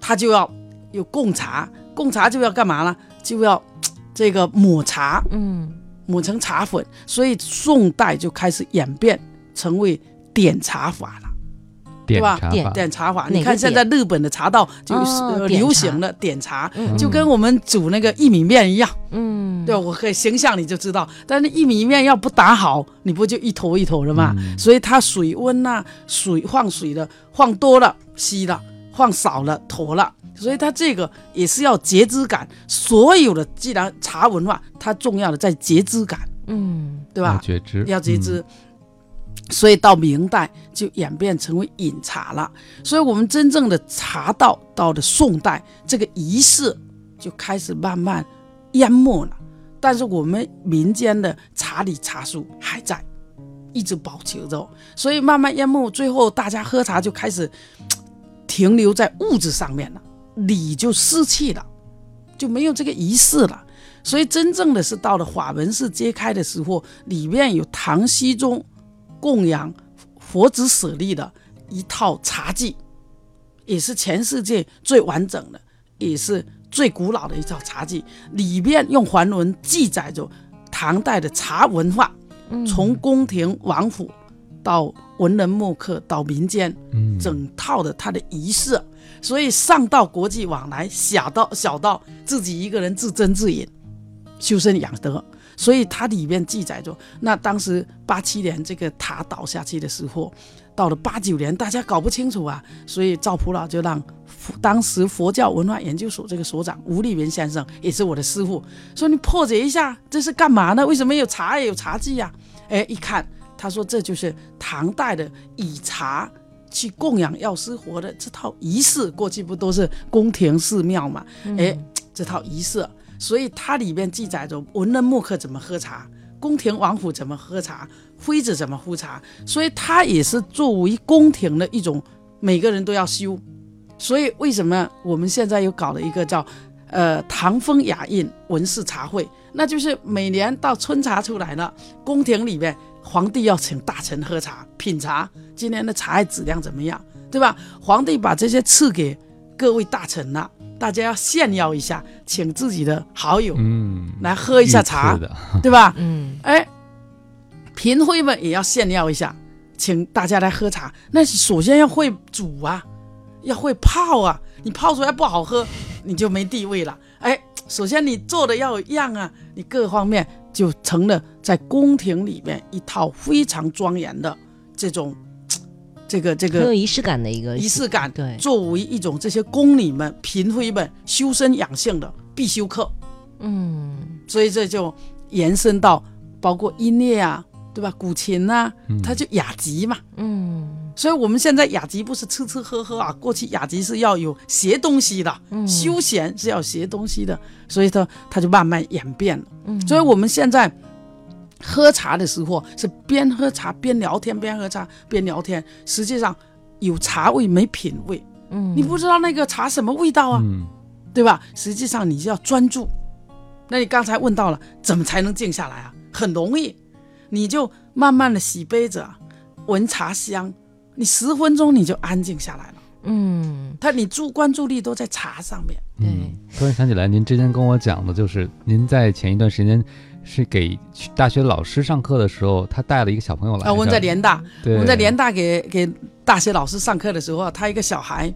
他就要有贡茶，贡茶就要干嘛呢？就要这个抹茶，嗯，抹成茶粉。所以宋代就开始演变成为点茶法了。对吧？点点茶法，你看现在日本的茶道就是流行了点茶，就跟我们煮那个薏米面一样。嗯，对，我可以形象你就知道。但是薏米面要不打好，你不就一坨一坨的嘛？所以它水温呐，水放水的放多了稀了，放少了坨了。所以它这个也是要节制感。所有的既然茶文化，它重要的在节制感。嗯，对吧？觉知要节制。所以到明代就演变成为饮茶了。所以，我们真正的茶道到了宋代，这个仪式就开始慢慢淹没了。但是，我们民间的茶礼茶俗还在，一直保持着。所以，慢慢淹没，最后大家喝茶就开始停留在物质上面了，礼就失去了，就没有这个仪式了。所以，真正的是到了法门寺揭开的时候，里面有唐僖宗。供养佛子舍利的一套茶具，也是全世界最完整的，也是最古老的一套茶具。里面用梵文记载着唐代的茶文化，从宫廷王府到文人墨客到民间，嗯整套的它的仪式。所以上到国际往来，小到小到自己一个人自斟自饮，修身养德。所以它里面记载着，那当时八七年这个塔倒下去的时候，到了八九年，大家搞不清楚啊，所以赵普老就让当时佛教文化研究所这个所长吴立元先生，也是我的师傅，说你破解一下，这是干嘛呢？为什么有茶也有茶具呀？哎，一看，他说这就是唐代的以茶去供养药师佛的这套仪式，过去不都是宫廷寺庙嘛？哎，这套仪式。所以它里面记载着文人墨客怎么喝茶，宫廷王府怎么喝茶，妃子怎么喝茶。所以它也是作为宫廷的一种，每个人都要修。所以为什么我们现在又搞了一个叫呃唐风雅韵文士茶会？那就是每年到春茶出来了，宫廷里面皇帝要请大臣喝茶品茶，今年的茶叶质量怎么样，对吧？皇帝把这些赐给各位大臣了。大家要炫耀一下，请自己的好友，嗯，来喝一下茶，对吧？嗯，哎，嫔妃们也要炫耀一下，请大家来喝茶。那首先要会煮啊，要会泡啊。你泡出来不好喝，你就没地位了。哎，首先你做的要有样啊，你各方面就成了在宫廷里面一套非常庄严的这种。这个这个很有仪式感的一个仪式感，对，作为一种这些宫女们、嫔妃们修身养性的必修课，嗯，所以这就延伸到包括音乐啊，对吧？古琴呐，它就雅集嘛，嗯，所以我们现在雅集不是吃吃喝喝啊，过去雅集是要有学东西的，嗯。休闲是要学东西的，所以它它就慢慢演变了，嗯，所以我们现在。喝茶的时候是边喝茶边聊天，边喝茶边聊天。实际上有茶味没品味，嗯，你不知道那个茶什么味道啊，对吧？实际上你就要专注。那你刚才问到了，怎么才能静下来啊？很容易，你就慢慢的洗杯子，闻茶香，你十分钟你就安静下来了。嗯，他你注关注力都在茶上面。嗯，突然想起来，您之前跟我讲的就是您在前一段时间。是给大学老师上课的时候，他带了一个小朋友来。啊，我们在联大，我们在联大给给大学老师上课的时候，他一个小孩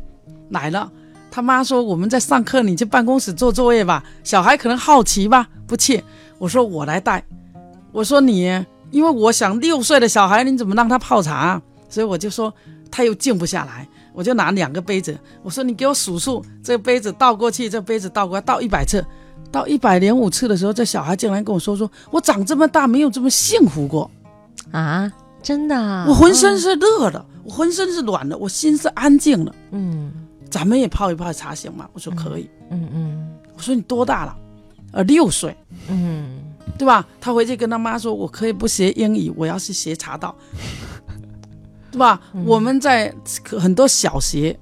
来了，他妈说我们在上课，你去办公室做作业吧。小孩可能好奇吧，不去。我说我来带。我说你，因为我想六岁的小孩你怎么让他泡茶？所以我就说他又静不下来，我就拿两个杯子，我说你给我数数，这个杯子倒过去，这杯子倒过来，倒一百次。到一百零五次的时候，这小孩竟然跟我说：“说我长这么大没有这么幸福过，啊，真的，我浑身是热的，我浑身是暖的，我心是安静的。嗯，咱们也泡一泡茶行吗？我说可以。嗯嗯，我说你多大了？呃，六岁。嗯，对吧？他回去跟他妈说，我可以不学英语，我要去学茶道，对吧？我们在很多小学。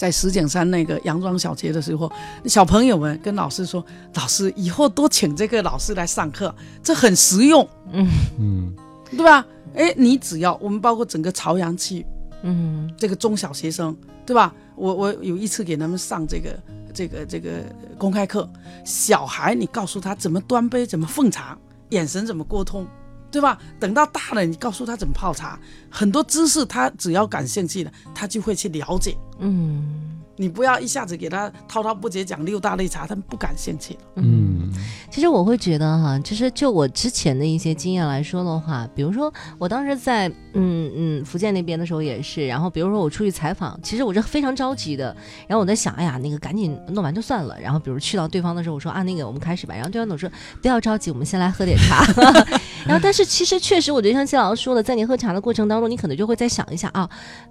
在石景山那个洋庄小学的时候，小朋友们跟老师说：“老师以后多请这个老师来上课，这很实用。”嗯嗯，对吧？哎，你只要我们包括整个朝阳区，嗯，这个中小学生，对吧？我我有一次给他们上这个这个这个公开课，小孩你告诉他怎么端杯，怎么奉茶，眼神怎么沟通。对吧？等到大了，你告诉他怎么泡茶，很多知识他只要感兴趣的，他就会去了解。嗯。你不要一下子给他滔滔不绝讲六大类茶，他们不感兴趣了。嗯，其实我会觉得哈，其实就我之前的一些经验来说的话，比如说我当时在嗯嗯福建那边的时候也是，然后比如说我出去采访，其实我是非常着急的，然后我在想，哎呀，那个赶紧弄完就算了。然后比如去到对方的时候，我说啊，那个我们开始吧。然后对方总说不要着急，我们先来喝点茶。然后但是其实确实，我觉得像谢老师说的，在你喝茶的过程当中，你可能就会再想一下啊，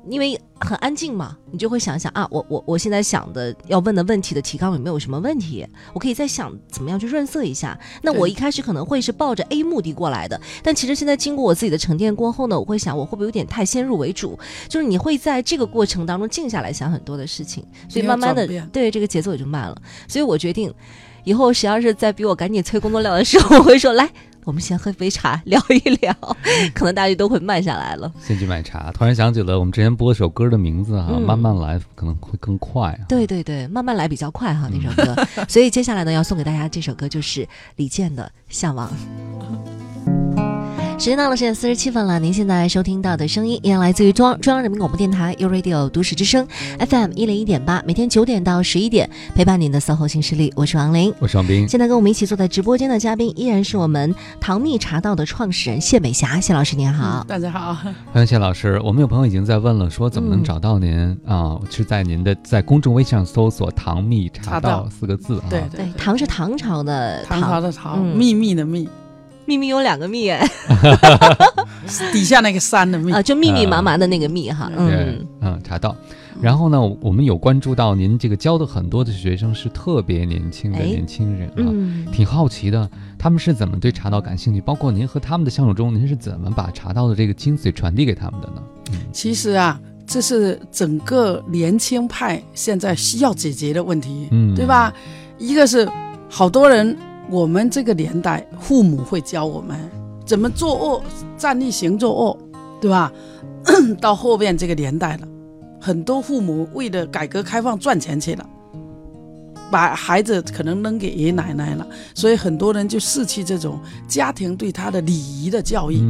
因为很安静嘛，你就会想想啊，我我我。现在想的要问的问题的提纲有没有什么问题？我可以再想怎么样去润色一下。那我一开始可能会是抱着 A 目的过来的，但其实现在经过我自己的沉淀过后呢，我会想我会不会有点太先入为主？就是你会在这个过程当中静下来想很多的事情，所以慢慢的对这个节奏也就慢了。所以我决定，以后谁要是再逼我赶紧催工作量的时候，我会说来。我们先喝杯茶，聊一聊，可能大家都会慢下来了。先去买茶，突然想起了我们之前播一首歌的名字哈，慢慢来可能会更快。对对对，慢慢来比较快哈，那首歌。所以接下来呢，要送给大家这首歌就是李健的《向往》。时间到了十点四十七分了，您现在收听到的声音依然来自于中央中央人民广播电台 u Radio 都市之声 FM 一零一点八，每天九点到十一点陪伴您的 SOHO 新势力，我是王琳，我是王斌。现在跟我们一起坐在直播间的嘉宾依然是我们唐蜜茶道的创始人谢美霞，谢老师您好，大家好，欢迎谢老师。我们有朋友已经在问了，说怎么能找到您啊？是在您的在公众微信上搜索“唐蜜茶道”四个字啊？对对，唐是唐朝的唐朝的唐，秘密的秘。秘密有两个密哎，底下那个山的密啊，就密密麻麻的那个密哈。嗯嗯，查到。然后呢，我们有关注到您这个教的很多的学生是特别年轻的年轻人啊，挺好奇的，他们是怎么对茶道感兴趣？包括您和他们的相处中，您是怎么把茶道的这个精髓传递给他们的呢？其实啊，这是整个年轻派现在需要解决的问题，嗯，对吧？一个是好多人。我们这个年代，父母会教我们怎么做恶，站立行坐恶，对吧？到后面这个年代了，很多父母为了改革开放赚钱去了，把孩子可能扔给爷爷奶奶了，所以很多人就失去这种家庭对他的礼仪的教育。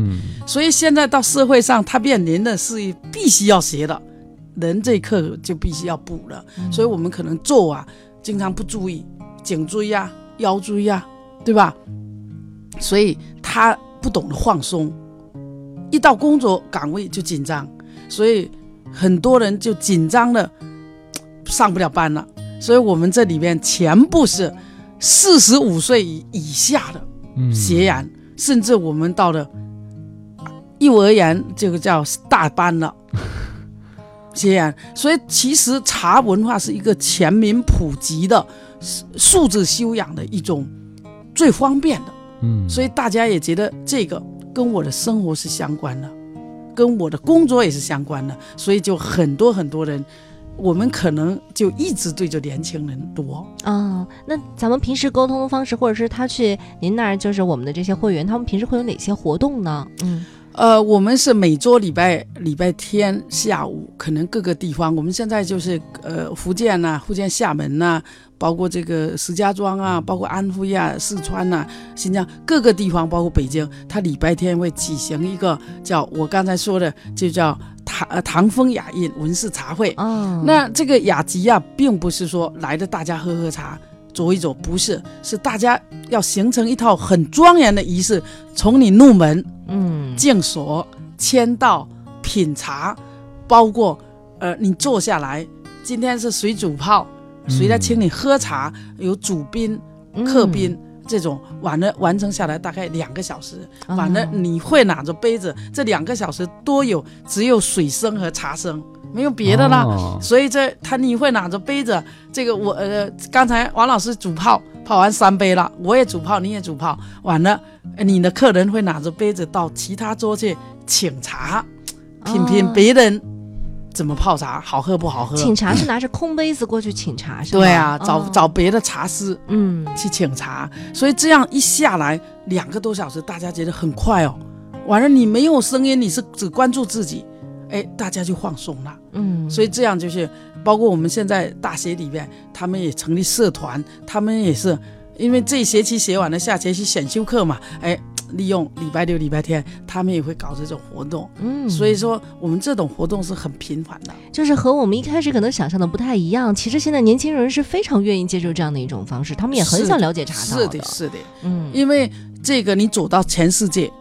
所以现在到社会上，他面临的是必须要学的，人这课就必须要补了。所以我们可能做啊，经常不注意颈椎呀。腰椎呀，对吧？所以他不懂得放松，一到工作岗位就紧张，所以很多人就紧张的上不了班了。所以我们这里面全部是四十五岁以以下的学员，甚至我们到了幼儿园，这个叫大班了学员。所以其实茶文化是一个全民普及的。素质修养的一种最方便的，嗯，所以大家也觉得这个跟我的生活是相关的，跟我的工作也是相关的，所以就很多很多人，我们可能就一直对着年轻人多啊。那咱们平时沟通的方式，或者是他去您那儿，就是我们的这些会员，他们平时会有哪些活动呢？嗯。呃，我们是每周礼拜礼拜天下午，可能各个地方，我们现在就是呃福建呐，福建厦门呐，包括这个石家庄啊，包括安徽啊、四川呐、新疆各个地方，包括北京，他礼拜天会举行一个叫我刚才说的，就叫唐呃唐风雅韵文士茶会。哦，那这个雅集啊，并不是说来的大家喝喝茶、走一走，不是，是大家要形成一套很庄严的仪式，从你入门，嗯，敬所、签到、品茶，包括呃你坐下来，今天是水煮泡。谁来请你喝茶？有主宾、客宾这种，完了完成下来大概两个小时。完了你会拿着杯子，这两个小时多有只有水声和茶声，没有别的啦。所以这他你会拿着杯子，这个我呃刚才王老师煮泡泡完三杯了，我也煮泡，你也煮泡，完了你的客人会拿着杯子到其他桌去请茶，品品别人。怎么泡茶好喝不好喝？请茶是拿着空杯子过去请茶是吧？对啊，找找别的茶师，嗯，去请茶。所以这样一下来两个多小时，大家觉得很快哦。完了，你没有声音，你是只关注自己，哎，大家就放松了。嗯，所以这样就是包括我们现在大学里面，他们也成立社团，他们也是因为这学期学完了，下学期选修课嘛，哎。利用礼拜六、礼拜天，他们也会搞这种活动。嗯，所以说我们这种活动是很频繁的，就是和我们一开始可能想象的不太一样。其实现在年轻人是非常愿意接受这样的一种方式，他们也很想了解茶道。是的，是的，嗯，因为这个你走到全世界，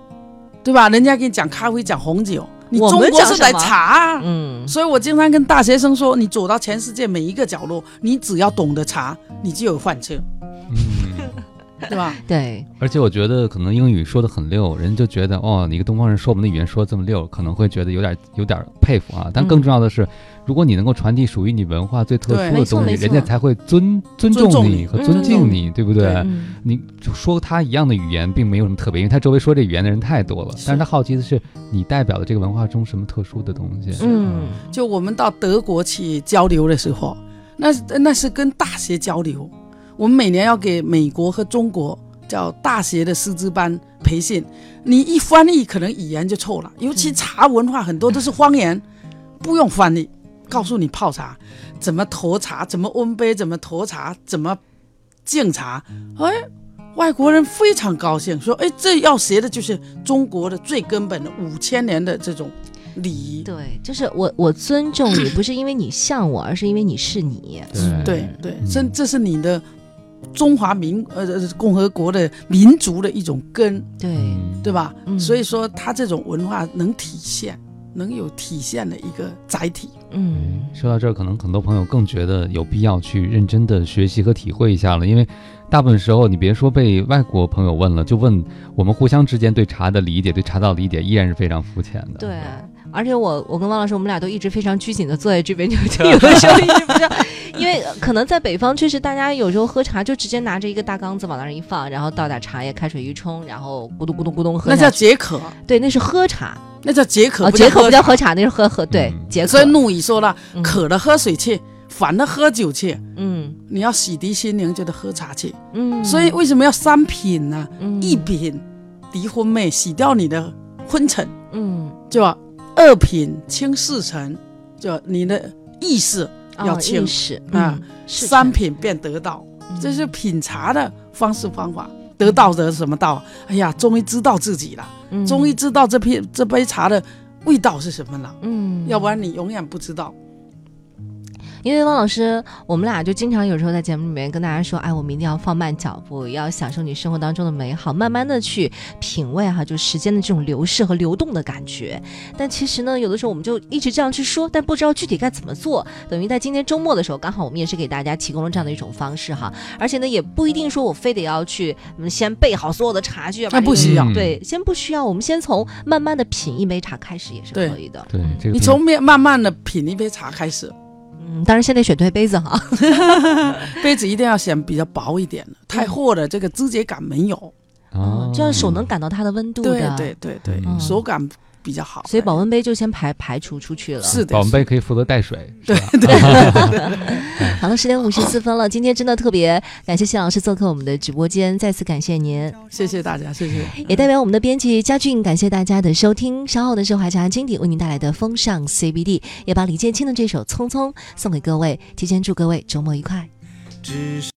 对吧？人家给你讲咖啡、讲红酒，你中国是来茶。嗯，所以我经常跟大学生说，你走到全世界每一个角落，你只要懂得查，你就有饭吃。嗯。对吧？对，而且我觉得可能英语说的很溜，人就觉得哦，你一个东方人说我们的语言说的这么溜，可能会觉得有点有点佩服啊。但更重要的是，如果你能够传递属于你文化最特殊的东西，人家才会尊尊重你和尊敬你，对不对？你说他一样的语言，并没有什么特别，因为他周围说这语言的人太多了。但是他好奇的是，你代表的这个文化中什么特殊的东西？嗯，就我们到德国去交流的时候，那那是跟大学交流。我们每年要给美国和中国叫大学的师资班培训，你一翻译可能语言就错了，尤其茶文化很多都是方言，不用翻译，告诉你泡茶怎么沱茶，怎么温杯，怎么沱茶，怎么敬茶，哎，外国人非常高兴，说哎，这要学的就是中国的最根本的五千年的这种礼仪。对，就是我我尊重你，不是因为你像我，而是因为你是你。对对，这这是你的。中华民呃共和国的民族的一种根，对对吧？所以说，它这种文化能体现，能有体现的一个载体。嗯，说到这儿，可能很多朋友更觉得有必要去认真的学习和体会一下了，因为大部分时候，你别说被外国朋友问了，就问我们互相之间对茶的理解、对茶道理解，依然是非常肤浅的。对。而且我我跟汪老师，我们俩都一直非常拘谨的坐在这边，就 有的时候一直不知道，因为可能在北方确实大家有时候喝茶就直接拿着一个大缸子往那儿一放，然后倒点茶叶，开水一冲，然后咕咚咕咚咕咚喝。那叫解渴。对，那是喝茶。那叫解渴。解渴不叫喝茶，那是喝喝。对，解渴。所以陆羽说了，渴了喝水去，烦了喝酒去。嗯。你要洗涤心灵，就得喝茶去。嗯。所以为什么要三品呢？一品离婚妹，洗掉你的昏沉。嗯。就。二品清四成，就你的意识要清啊。三品便得道，这是品茶的方式方法。得道得什么道？哎呀，终于知道自己了，终于知道这片这杯茶的味道是什么了。嗯，要不然你永远不知道。因为汪老师，我们俩就经常有时候在节目里面跟大家说，哎，我们一定要放慢脚步，要享受你生活当中的美好，慢慢的去品味哈，就时间的这种流逝和流动的感觉。但其实呢，有的时候我们就一直这样去说，但不知道具体该怎么做。等于在今天周末的时候，刚好我们也是给大家提供了这样的一种方式哈，而且呢，也不一定说我非得要去先备好所有的茶具，那不需要。对，先不需要，我们先从慢慢的品一杯茶开始也是可以的。对，你从面慢慢的品一杯茶开始。嗯，当然现在选对杯子哈，杯子一定要选比较薄一点的，太厚的这个肢节感没有，哦，这样手能感到它的温度的，对对对对，手感。比较好，所以保温杯就先排排除出去了。是的，保温杯可以负责带水。对对。好了，十点五十四分了，今天真的特别感谢谢老师做客我们的直播间，再次感谢您，谢谢大家，谢谢。也代表我们的编辑嘉俊，感谢大家的收听。稍后的是华茶经典为您带来的风尚 CBD，也把李建清的这首《匆匆》送给各位，提前祝各位周末愉快。只是。